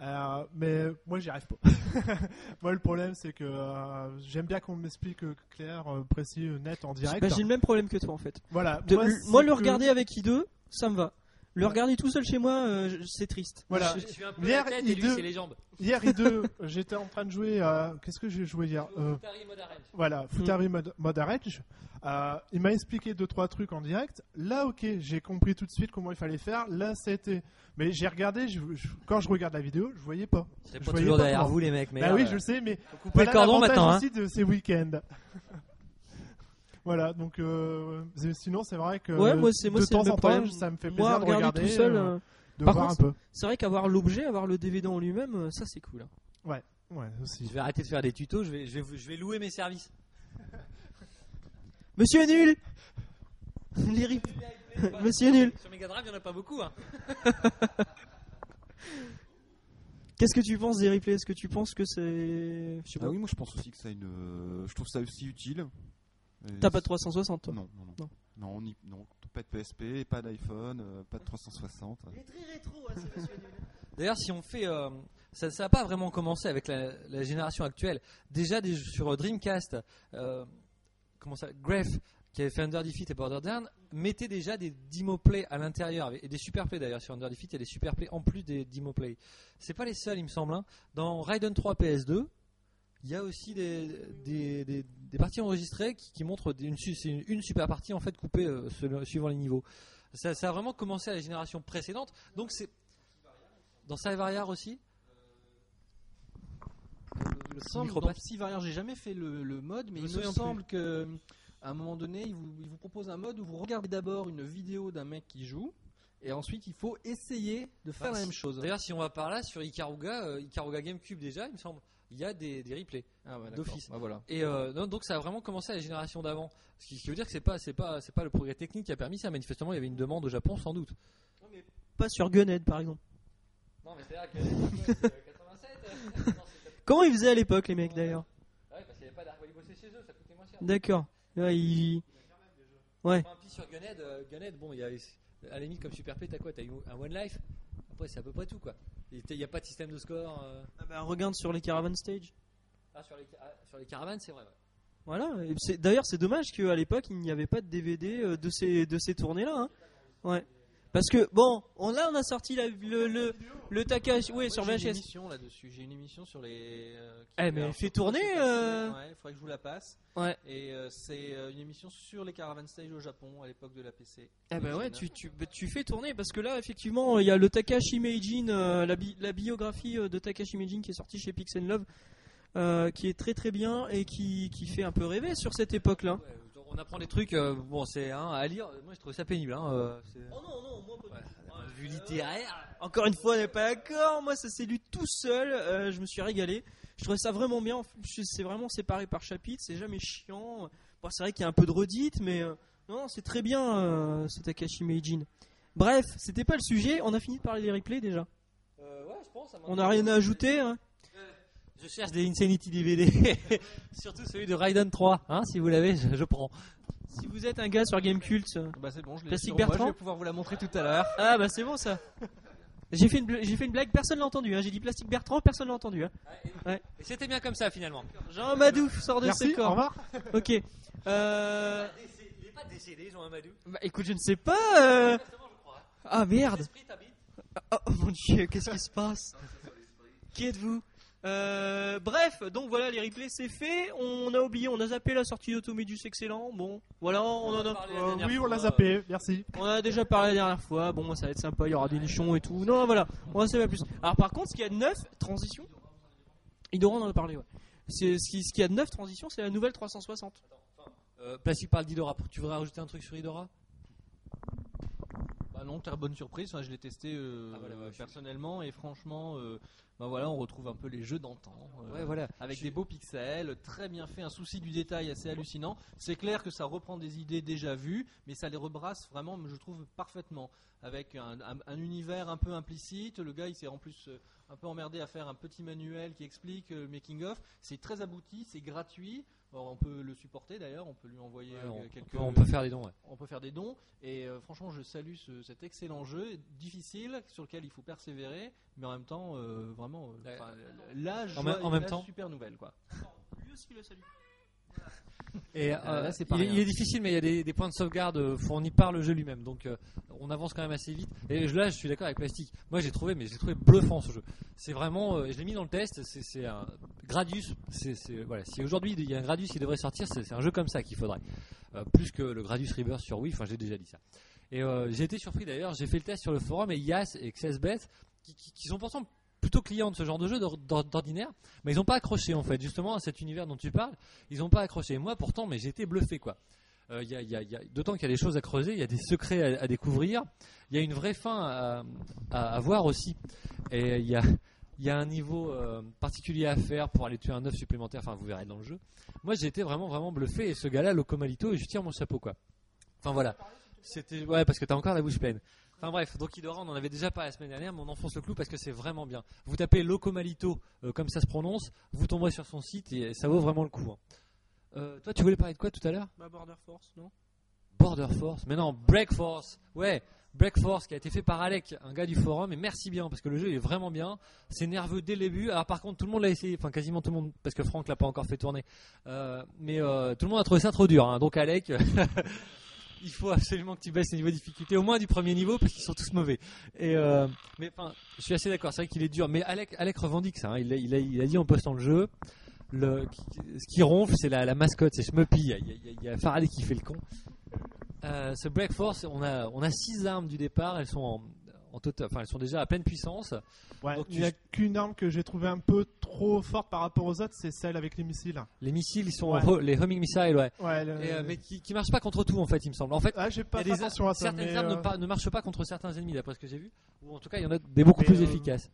euh, mais moi j'y arrive pas. [laughs] moi le problème c'est que euh, j'aime bien qu'on m'explique euh, clair, précis, net en direct. Bah, J'ai le même problème que toi en fait. Voilà. De- moi, le- c'est moi, le que- regarder avec I2, ça me va. Le regarder tout seul chez moi, euh, c'est triste. Voilà. Je suis un peu Hier, la tête et lui I2 c'est les jambes. Hier I2, [laughs] j'étais en train de jouer à qu'est-ce que j'ai joué hier Euh, Futari mode arrange. Voilà, Mm. Futari mode, mode arrange. Euh, il m'a expliqué deux trois trucs en direct. Là, ok, j'ai compris tout de suite comment il fallait faire. Là, c'était. Mais j'ai regardé. je- je- quand je regarde la vidéo, je voyais pas. C'est Je pas voyais toujours pas derrière comment. vous les mecs, mais bah là, oui, euh, je sais, mais voilà le cordon maintenant. Hein. aussi de ces week-ends. Voilà, donc euh, sinon c'est vrai que Ouais, moi, de temps en temps, ça me fait plaisir Moi, de regarder tout seul, euh, euh, de Par voir contre, un peu. c'est vrai qu'avoir l'objet, avoir le DVD en lui-même, ça c'est cool. hein. Ouais, aussi. Je vais arrêter de faire des tutos, je vais, je vais, je vais louer mes services. [laughs] Monsieur est nul [laughs] Les rip- [laughs] Monsieur nul Sur Mega Drive, il n'y en a pas beaucoup. Hein. Qu'est-ce que tu penses des replays? Est-ce que tu penses que c'est. Je sais pas. Ah oui, moi je pense aussi que ça a une. Je trouve ça aussi utile. T'as pas de 360 toi Non, non, non. Non. Non, on y- non, pas de PSP, pas d'iPhone, euh, pas de 360. Il est très rétro, hein, ce monsieur nul. [laughs] D'ailleurs, si on fait. euh, ça n'a pas vraiment commencé avec la, la génération actuelle. Déjà, des- sur Dreamcast, euh, comment ça Graph, qui avait fait Under Defeat et Border Down, mettait déjà des demo play à l'intérieur. Et des super play d'ailleurs. Sur Under Defeat, il y a des super play en plus des demo play. C'est pas les seuls, il me semble. hein. Dans Raiden 3 PS2, il y a aussi des, des, des- des parties enregistrées qui, qui montrent une, super partie en fait coupée euh, selon- suivant les niveaux. Ça, ça a vraiment commencé à la génération précédente. Donc c'est dans Cyvariar aussi? Il me semble, dans passe. Psy Variant, j'ai jamais fait le, le mode, mais il me semble que à un moment donné, il vous, il vous propose un mode où vous regardez d'abord une vidéo d'un mec qui joue, et ensuite il faut essayer de faire Ah, la même chose. D'ailleurs, si on va par là, sur Ikaruga, euh, Ikaruga GameCube déjà, il me semble, il y a des, des replays. Ah ouais, d'office. Bah voilà. Et euh, non, donc ça a vraiment commencé à la génération d'avant. Ce qui, ce qui veut dire que c'est pas, c'est pas, c'est pas le progrès technique qui a permis ça. Manifestement, il y avait une demande au Japon, sans doute. Pas sur Gunhead par exemple. Non, mais c'est-à-dire que 87. Comment ils faisaient à l'époque les mecs d'ailleurs Ouais, parce qu'il n'y avait pas bossaient chez eux, ça coûtait moins cher. D'accord. Ouais, ils- Ouais. Enfin, puis sur Gunhead, euh, Gunhead, bon, il y a, à la limite comme Super Play, t'as quoi T'as eu un One Life. Après, c'est à peu près tout quoi. Il n'y a pas de système de score. euh. Ah bah, regarde sur les Caravan Stage. Ah, sur les, ah, sur les caravanes, c'est vrai. ouais. Voilà. D'ailleurs, c'est dommage qu'à l'époque, il n'y avait pas de DVD euh, de ces, de ces tournées-là. hein. Ouais. Parce que bon, on, là on a sorti la- le, le, le Takahashi, oui, sur J'ai une VHS. émission là-dessus. J'ai une émission sur les. euh, qui Eh, mais un fais tourner, euh. Ouais, il faudrait que je vous la passe. Ouais. Et euh, c'est euh, une émission sur les caravan stage au Japon à l'époque de la PC. Eh ben ouais, tu, tu, bah, tu fais tourner parce que là, effectivement, il y a le Takashi Meijin, euh, la, bi- la biographie euh, de Takashi Meijin qui est sortie chez Pix Love, euh, qui est très très bien et qui, qui fait un peu rêver sur cette époque-là. Ouais, on apprend des trucs, euh, bon, c'est hein, à lire. Moi, je trouve ça pénible. Hein, euh, c'est- Oh non, non, moi Ouais, d'un point de vue littéraire. Encore une fois, on n'est pas d'accord. Moi, ça s'est lu tout seul. euh, je me suis régalé. Je trouvais ça vraiment bien. C'est vraiment séparé par chapitre. C'est jamais chiant. Bon, c'est vrai qu'il y a un peu de redite, mais euh, non, c'est très bien. Euh, ce Takashi Meijin. Bref, c'était pas le sujet. On a fini de parler des replays déjà. Euh, ouais, je pense. ça On n'a rien à ajouter. hein. Je cherche des Insanity DVD. [laughs] Surtout celui de Raiden 3. Hein, si vous l'avez, je, je prends. Si vous êtes un gars sur Gamecult, euh, Bah c'est bon, je sur moi, Bertrand Je vais pouvoir vous la montrer tout à l'heure. ah bah c'est bon ça. J'ai fait une bl- j'ai fait une blague, personne l'a entendu. Hein. J'ai dit plastique Bertrand, personne l'a entendu. Hein. Et c'était bien comme ça finalement. Jean Madouf sort de Merci, ses au corps. revoir. Ok. Euh, Il est pas décédé, Jean Amadou. bah écoute, je ne sais pas. euh. Ah merde. Oh, oh, mon dieu, qu'est-ce qui se passe? Qui êtes-vous? Euh, Bref, donc voilà, les replays c'est fait. On a oublié, on a zappé la sortie d'Automedus excellent. Bon, voilà, on en a. Euh, oui, on l'a zappé, merci. On a déjà parlé la dernière fois. Bon, ça va être sympa, il y aura des nichons et tout. Non, voilà, on va savoir plus. Alors, par contre, ce qu'il y a de neuf, transition. Idoran en a parlé, ouais. C'est, ce qui- ce qu'il y a de neuf, transition, c'est la nouvelle 360. Euh, Plastique parle d'Idora. Tu voudrais rajouter un truc sur Idora Bah non, très bonne surprise. Enfin, je l'ai testé euh, Ah, voilà, ouais, je suis- personnellement et franchement, euh, bah voilà, on retrouve un peu les jeux d'antan. euh, Ouais, voilà. Avec Je- des beaux pixels, très bien fait, un souci du détail assez hallucinant. C'est clair que ça reprend des idées déjà vues, mais ça les rebrasse vraiment, je trouve, parfaitement. Avec un, un- un univers un peu implicite. Le gars, il s'est en plus un peu emmerdé à faire un petit manuel qui explique le making-of. C'est très abouti, c'est gratuit. Alors, on peut le supporter d'ailleurs, on peut lui envoyer Ouais, euh, on, quelques. on peut faire des dons. ouais. on peut faire des dons et euh, franchement je salue ce- cet excellent jeu difficile sur lequel il faut persévérer mais en même temps euh, vraiment Ouais. la En même- en temps. super nouvelle quoi Lui aussi, le salue. Et euh, là, il, est, il est difficile, mais il y a des, des points de sauvegarde fournis par le jeu lui-même. Donc euh, on avance quand même assez vite. Et là, je suis d'accord avec Plastic. Moi, j'ai trouvé, mais j'ai trouvé bluffant ce jeu. C'est vraiment, euh, je l'ai mis dans le test. C'est, c'est un Gradius. Voilà. Si aujourd'hui il y a un Gradius qui devrait sortir, c'est, un jeu comme ça qu'il faudrait. Euh, plus que le Gradius Rebirth sur Wii. Enfin, j'ai déjà dit ça. Et euh, j'ai été surpris d'ailleurs. J'ai fait le test sur le forum et Yas et XSBet, qui, qui, sont pourtant plutôt clients de ce genre de jeu d'or- d'or- d'ordinaire, mais ils n'ont pas accroché en fait. Justement, à cet univers dont tu parles, ils n'ont pas accroché. Moi, pourtant, mais j'ai été bluffé quoi. Euh, y a- y a- y a- D'autant qu'il y a des choses à creuser, il y a des secrets à, à découvrir, il y a une vraie fin à, à, à voir aussi. Et il y a, il y a un niveau euh, particulier à faire pour aller tuer un œuf supplémentaire, enfin vous verrez dans le jeu. Moi j'ai été vraiment vraiment bluffé et ce gars-là, Locomalito, je tire mon chapeau quoi. Enfin voilà. C'était ouais parce que t'as encore la bouche pleine. Enfin bref, donc Idora, on en avait déjà parlé la semaine dernière, mais on enfonce le clou parce que c'est vraiment bien. Vous tapez Locomalito, euh, comme ça se prononce, vous tomberez sur son site et ça vaut vraiment le coup. hein. Euh, toi, tu voulais parler de quoi tout à l'heure? Bah, Border Force, non? Border Force, mais non, Break Force. Ouais, Break Force qui a été fait par Alec, un gars du forum, et merci bien parce que le jeu est vraiment bien. C'est nerveux dès le début. Alors par contre, tout le monde l'a essayé, enfin quasiment tout le monde, parce que Franck l'a pas encore fait tourner. Euh, mais euh, tout le monde a trouvé ça trop dur. hein. Donc Alec, [laughs] il faut absolument que tu baisses le niveau de difficulté, au moins du premier niveau, parce qu'ils sont tous mauvais. Et euh, mais enfin, je suis assez d'accord. C'est vrai qu'il est dur, mais Alec, Alec revendique ça. hein. Il, a, dit en postant le jeu. Ce qui ronfle, c'est la, mascotte, c'est Smuppy. Il y a, il y a- il y a Faraday qui fait le con. Euh, ce Break Force, on a, on a six armes du départ. Elles sont en, en total, enfin, elles sont déjà à pleine puissance. Ouais, Donc, il tu- n'y a qu'une arme que j'ai trouvé un peu trop forte par rapport aux autres, c'est celle avec les missiles. Les missiles, ils sont Ouais. en ho- les homing missiles, ouais. Ouais, le- Et, euh, mais qui, qui marchent pas contre tout, en fait, il me semble. En fait, ah, pas il y fait a des attention à ça, certaines armes ne, euh, ne marchent pas contre certains ennemis, d'après ce que j'ai vu. Ou en tout cas, il y en a des beaucoup Mais, plus euh, efficaces.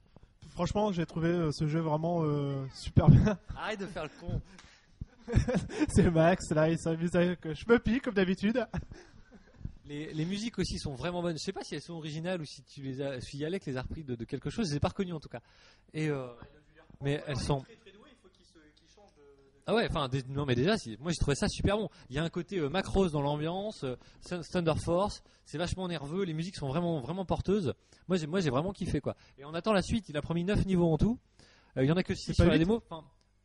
franchement, j'ai trouvé ce jeu vraiment euh, super bien. [laughs] Arrête de faire le con. c'est Max, là, il s'amuse avec euh, je me pille comme d'habitude. Les, les musiques aussi sont vraiment bonnes. Je sais pas si elles sont originales ou si tu les as, si Alec les a repris de, de quelque chose. Je les ai pas reconnues en tout cas. Et euh, mais elles sont. Ah ouais, enfin, non mais déjà, moi j'ai trouvé ça super bon. Il y a un côté euh, Macross dans l'ambiance, euh, Thun- Thunder Force, c'est vachement nerveux, les musiques sont vraiment vraiment porteuses. Moi j'ai moi j'ai vraiment kiffé quoi. Et on attend la suite. Il a promis 9 niveaux en tout. Euh, il y en a que 6 C'est pas sur la démo. Enfin,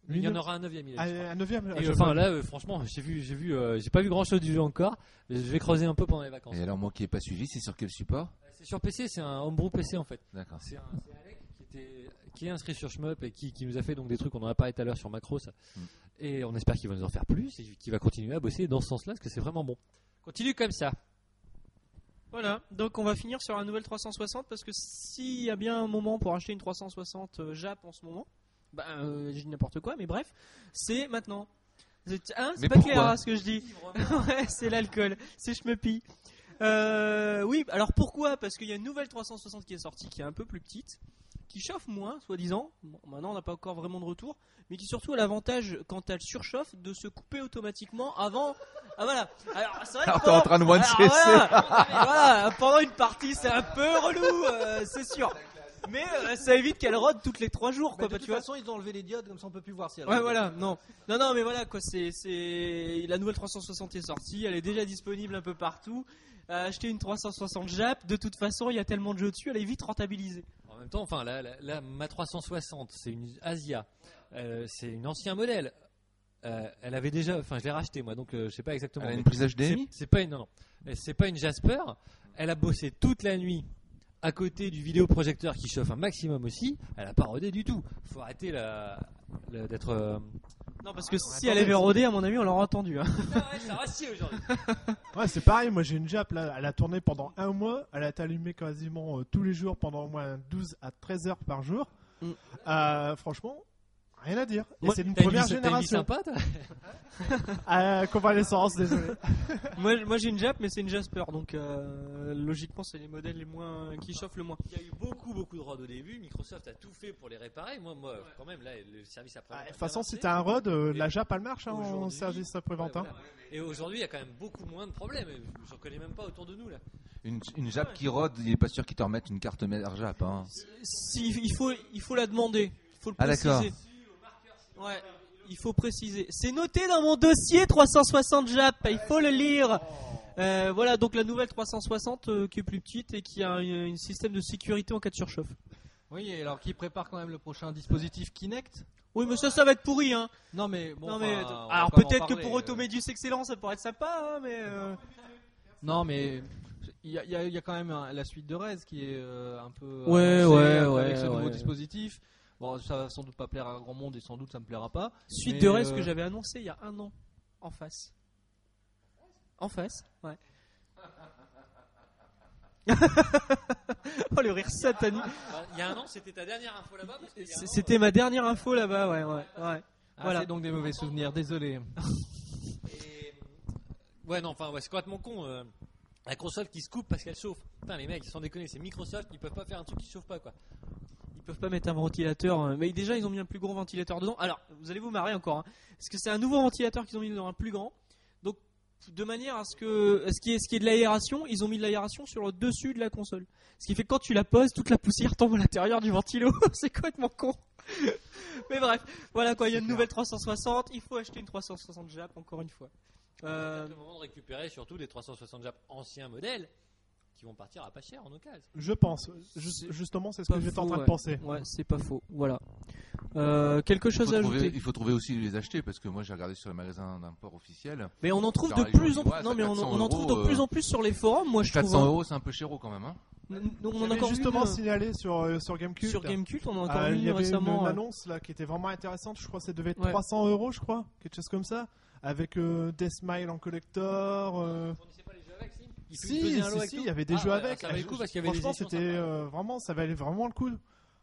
il y en aura un neuvième. il a Ah, dit, je crois. un neuvième. Et je- enfin là, euh, franchement, j'ai vu, j'ai vu, euh, j'ai pas vu grand chose du jeu encore. Je vais creuser un peu pendant les vacances. Et alors, moi qui n'ai pas suivi, c'est sur quel support? C'est sur PC, c'est un homebrew PC en fait. D'accord. C'est un, c'est Alec qui, était, qui est inscrit sur Shmup et qui, qui nous a fait donc des trucs qu'on en a parlé tout à l'heure sur Macros. Mm. Et on espère qu'il va nous en faire plus et qu'il va continuer à bosser dans ce sens-là parce que c'est vraiment bon. Continue comme ça. Voilà, donc on va finir sur la nouvelle 360 parce que s'il y a bien un moment pour acheter une 360 euh, Jap en ce moment, bah euh, je dis n'importe quoi, mais bref, c'est maintenant. C'est hein, c'est pas clair hein, ce que je dis. [laughs] ouais, c'est l'alcool, c'est schmuppi. Euh, oui, alors pourquoi? Parce qu'il y a une nouvelle 360 qui est sortie, qui est un peu plus petite, qui chauffe moins, soi-disant. Bon, maintenant, on n'a pas encore vraiment de retour, mais qui surtout a l'avantage, quand elle surchauffe, de se couper automatiquement avant. Ah voilà. Alors, c'est vrai que Alors, t'es pendant- en train de one voilà, [laughs] voilà, pendant une partie, c'est un peu relou, euh, c'est sûr. Mais euh, ça évite qu'elle rôde toutes les 3 jours, quoi. de bah, toute tu vois. façon, ils ont enlevé les diodes, comme ça on peut plus voir si elle Ouais, voilà, non. Non, non, mais voilà, quoi, c'est, c'est, la nouvelle 360 est sortie, elle est déjà disponible un peu partout. Euh, acheter une 360 Jap, de toute façon, il y a tellement de jeux dessus, elle est vite rentabilisée. En même temps, enfin, là, là, là, ma 360, c'est une Asia. Euh, c'est une ancien modèle. Euh, elle avait déjà, enfin, je l'ai racheté moi, donc euh, je sais pas exactement. Elle a une prise c'est- HDMI C'est pas une, non, non. C'est pas une Jasper. Elle a bossé toute la nuit à côté du vidéoprojecteur qui chauffe un maximum aussi. Elle a pas rodé du tout. Faut arrêter la, la- d'être. euh, Non, parce que si elle avait rodé, à mon avis, on l'aurait entendu. Hein. ça va chier aujourd'hui. [laughs] Ouais, c'est pareil, moi j'ai une Jap là, elle a tourné pendant un mois, elle a été allumée quasiment euh, tous les jours pendant au moins 12 à 13 heures par jour. Mm. Euh, franchement, rien à dire. Et Moi, c'est une première vie- t'as une vie génération. sympa, toi Euh, convalescence, désolé. [laughs] moi, moi j'ai une Jap, mais c'est une Jasper, donc euh, logiquement, c'est les modèles les moins qui chauffent le moins. Il y a eu beaucoup, beaucoup de rods au début. Microsoft a tout fait pour les réparer. Moi, moi, quand même, là, le service après. Ah, De toute façon, si t'as un ROD, euh, la Jap elle marche hein, en service après-vente. hein. Et aujourd'hui, il y a quand même beaucoup moins de problèmes. Je ne connais même pas autour de nous là. Une, une Jap qui rôde, il est pas sûr qu'ils te remettent une carte mère Jap. Hein. Si, il faut, il faut la demander. Il faut le Ah, préciser. d'accord. Ouais, il faut préciser. C'est noté dans mon dossier 360 Jap. Il faut le lire. Euh, voilà, donc la nouvelle 360 euh, qui est plus petite et qui a un, système de sécurité en cas de surchauffe. Oui, et alors qui prépare quand même le prochain dispositif Kinect? Oui, mais ça, ça va être pourri, hein. Non, mais bon. non, mais, enfin, va alors peut-être que pour euh. Automedius Excellent, ça pourrait être sympa, hein, mais. euh, Non, mais il y, a- y y quand même un- la suite de Rez qui est euh, un peu. Ouais, ouais, avec ouais, ce nouveau ouais. dispositif. Bon, ça va sans doute pas plaire à grand monde et sans doute ça me plaira pas. Suite Mais, de reste euh, que j'avais annoncé il y a un an en face. En face, ouais. [laughs] oh le rire satanique. Il y a un an, c'était ta dernière info là-bas. C'était ma dernière info là-bas, ouais, ouais, ouais. Ah, Voilà. C'est donc des mauvais souvenirs, désolé. Et, Ouais, non, enfin, ouais, c'est complètement con. euh, la console qui se coupe parce qu'elle chauffe. Putain, les mecs, ils sont déconnés. C'est Microsoft, ils peuvent pas faire un truc qui chauffe pas, quoi. Peuvent pas mettre un ventilateur, euh, mais déjà ils ont mis un plus gros ventilateur dedans. Alors, vous allez vous marrer encore, hein, parce que c'est un nouveau ventilateur qu'ils ont mis dans un plus grand. Donc, de manière à ce que, à ce qui est, ce qui est de l'aération, ils ont mis de l'aération sur le dessus de la console. Ce qui fait que quand tu la poses, toute la poussière tombe à l'intérieur du ventilo. [laughs] c'est complètement con. [laughs] mais bref, voilà quoi, il y a une nouvelle 360, il faut acheter une 360 Jap encore une fois. Euh, C'est le moment de récupérer surtout des 360 Jap anciens modèles qui vont partir à pas cher en occasion. Je pense. Ju- justement, c'est ce que j'étais en train de penser. Ouais, c'est pas faux. Voilà. Euh, quelque chose à trouver, ajouter il faut trouver aussi les acheter parce que moi j'ai regardé sur les magasins d'import officiels. Mais on en trouve de plus en plus. Non, mais on, 400 on en trouve de plus euh, en plus sur les forums. Moi, je trouve. 400 hein. euros c'est un peu chéro quand même. Hein. N- On a encore justement vu une, signalé sur, euh, sur Gamecube. sur Gamecult, on en a encore Euh, il y une avait une, récemment. une euh, annonce là qui était vraiment intéressante. Je crois que ça devait être Ouais. 300 euros, je crois, quelque chose comme ça, avec euh, des smiles en collector. Il Si, faisait un lot si, avec si, il y avait des Ah, jeux ouais, avec. Ça valait le coup parce qu'il y avait Franchement, c'était euh, vraiment, ça valait vraiment le coup.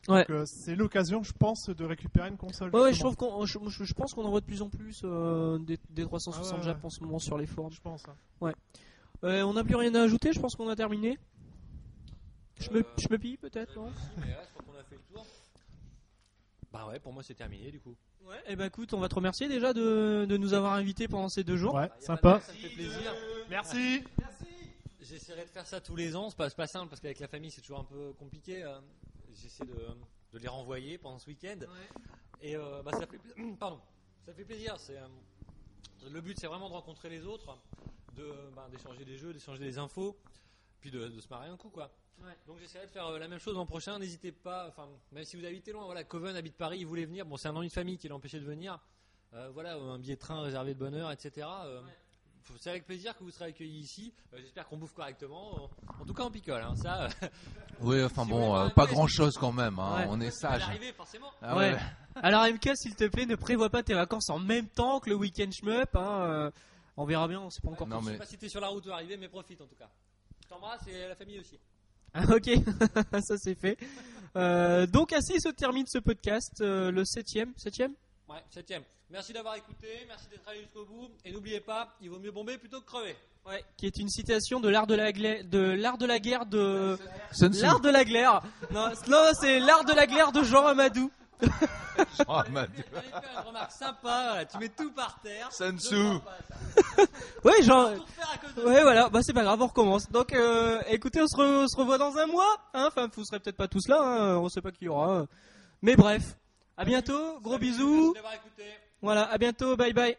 Ouais. Donc, euh, c'est l'occasion, je pense, de récupérer une console. Ouais, ouais, je trouve qu'on, je, je- pense qu'on en voit de plus en plus euh, des, des 360 Ah ouais, Jap ouais. en ce moment sur les forums. Je pense. hein. Euh, on n'a plus rien à ajouter, je pense qu'on a terminé. Je me, Euh, je me pille peut-être, non Si, mais là, je crois qu'on a fait le tour. Bah ouais, pour moi c'est terminé du coup. Ouais. Eh ben écoute, on va te remercier déjà de, de nous avoir invités pendant ces deux jours. Ouais, Y a pas de sympa. mal, Ça me fait plaisir. Merci. J'essaierai de faire ça tous les ans. C'est pas, pas simple parce qu'avec la famille c'est toujours un peu compliqué. euh, J'essaie de, de les renvoyer pendant ce week-end. Et euh, bah, ça fait [clears throat] pardon, ça fait plaisir. C'est euh, le but, c'est vraiment de rencontrer les autres, de bah, d'échanger des jeux, d'échanger des infos, puis de, de se marrer un coup quoi. Donc j'essaierai de faire la même chose l'an prochain. N'hésitez pas, enfin même si vous habitez loin, voilà, Coven habite Paris, il voulait venir. Bon, c'est un ennui de famille qui l'a empêché de venir. Euh, voilà, un billet de train réservé de bonne heure, etc. Euh, c'est avec plaisir que vous serez accueillis ici. Euh, J'espère qu'on bouffe correctement. En tout cas, on picole. Hein, ça, euh, [laughs] Oui, enfin Si bon, euh, pas grand chose quand même. hein, Ouais. On est ça va sage. arriver forcément. Ah Ouais. ouais. Alors MK, s'il te plaît, ne prévois pas tes vacances en même temps que le week-end shmup. Hein, euh, on verra bien, on sait pas encore. Non Je sais mais pas si t'es sur la route ou arrivé, mais profite en tout cas. Je t'embrasse et la famille aussi. Ah, ok, [laughs] ça c'est fait. Euh, donc ainsi se termine ce podcast, euh, le septième, septième? Ouais, septième. Merci d'avoir écouté, merci d'être allé jusqu'au bout. Et n'oubliez pas, il vaut mieux bomber plutôt que crever. Ouais, qui est une citation de l'art de la gla- de l'art de la guerre de Sun Tzu. l'art de la glaire. Non, non, c'est l'art de la glaire de Jean Amadou. Ma- T'allais faire une remarque sympa, voilà, tu mets tout par terre. Sun Tzu. [laughs] Ouais, Jean. Ouais, voilà, bah c'est pas grave, on recommence. Donc, euh, écoutez, on se, re- on se revoit dans un mois. Hein enfin, vous serez peut-être pas tous là, hein, on sait pas qui y aura. Mais bref, à bientôt, gros bisous. Voilà, à bientôt, bye bye.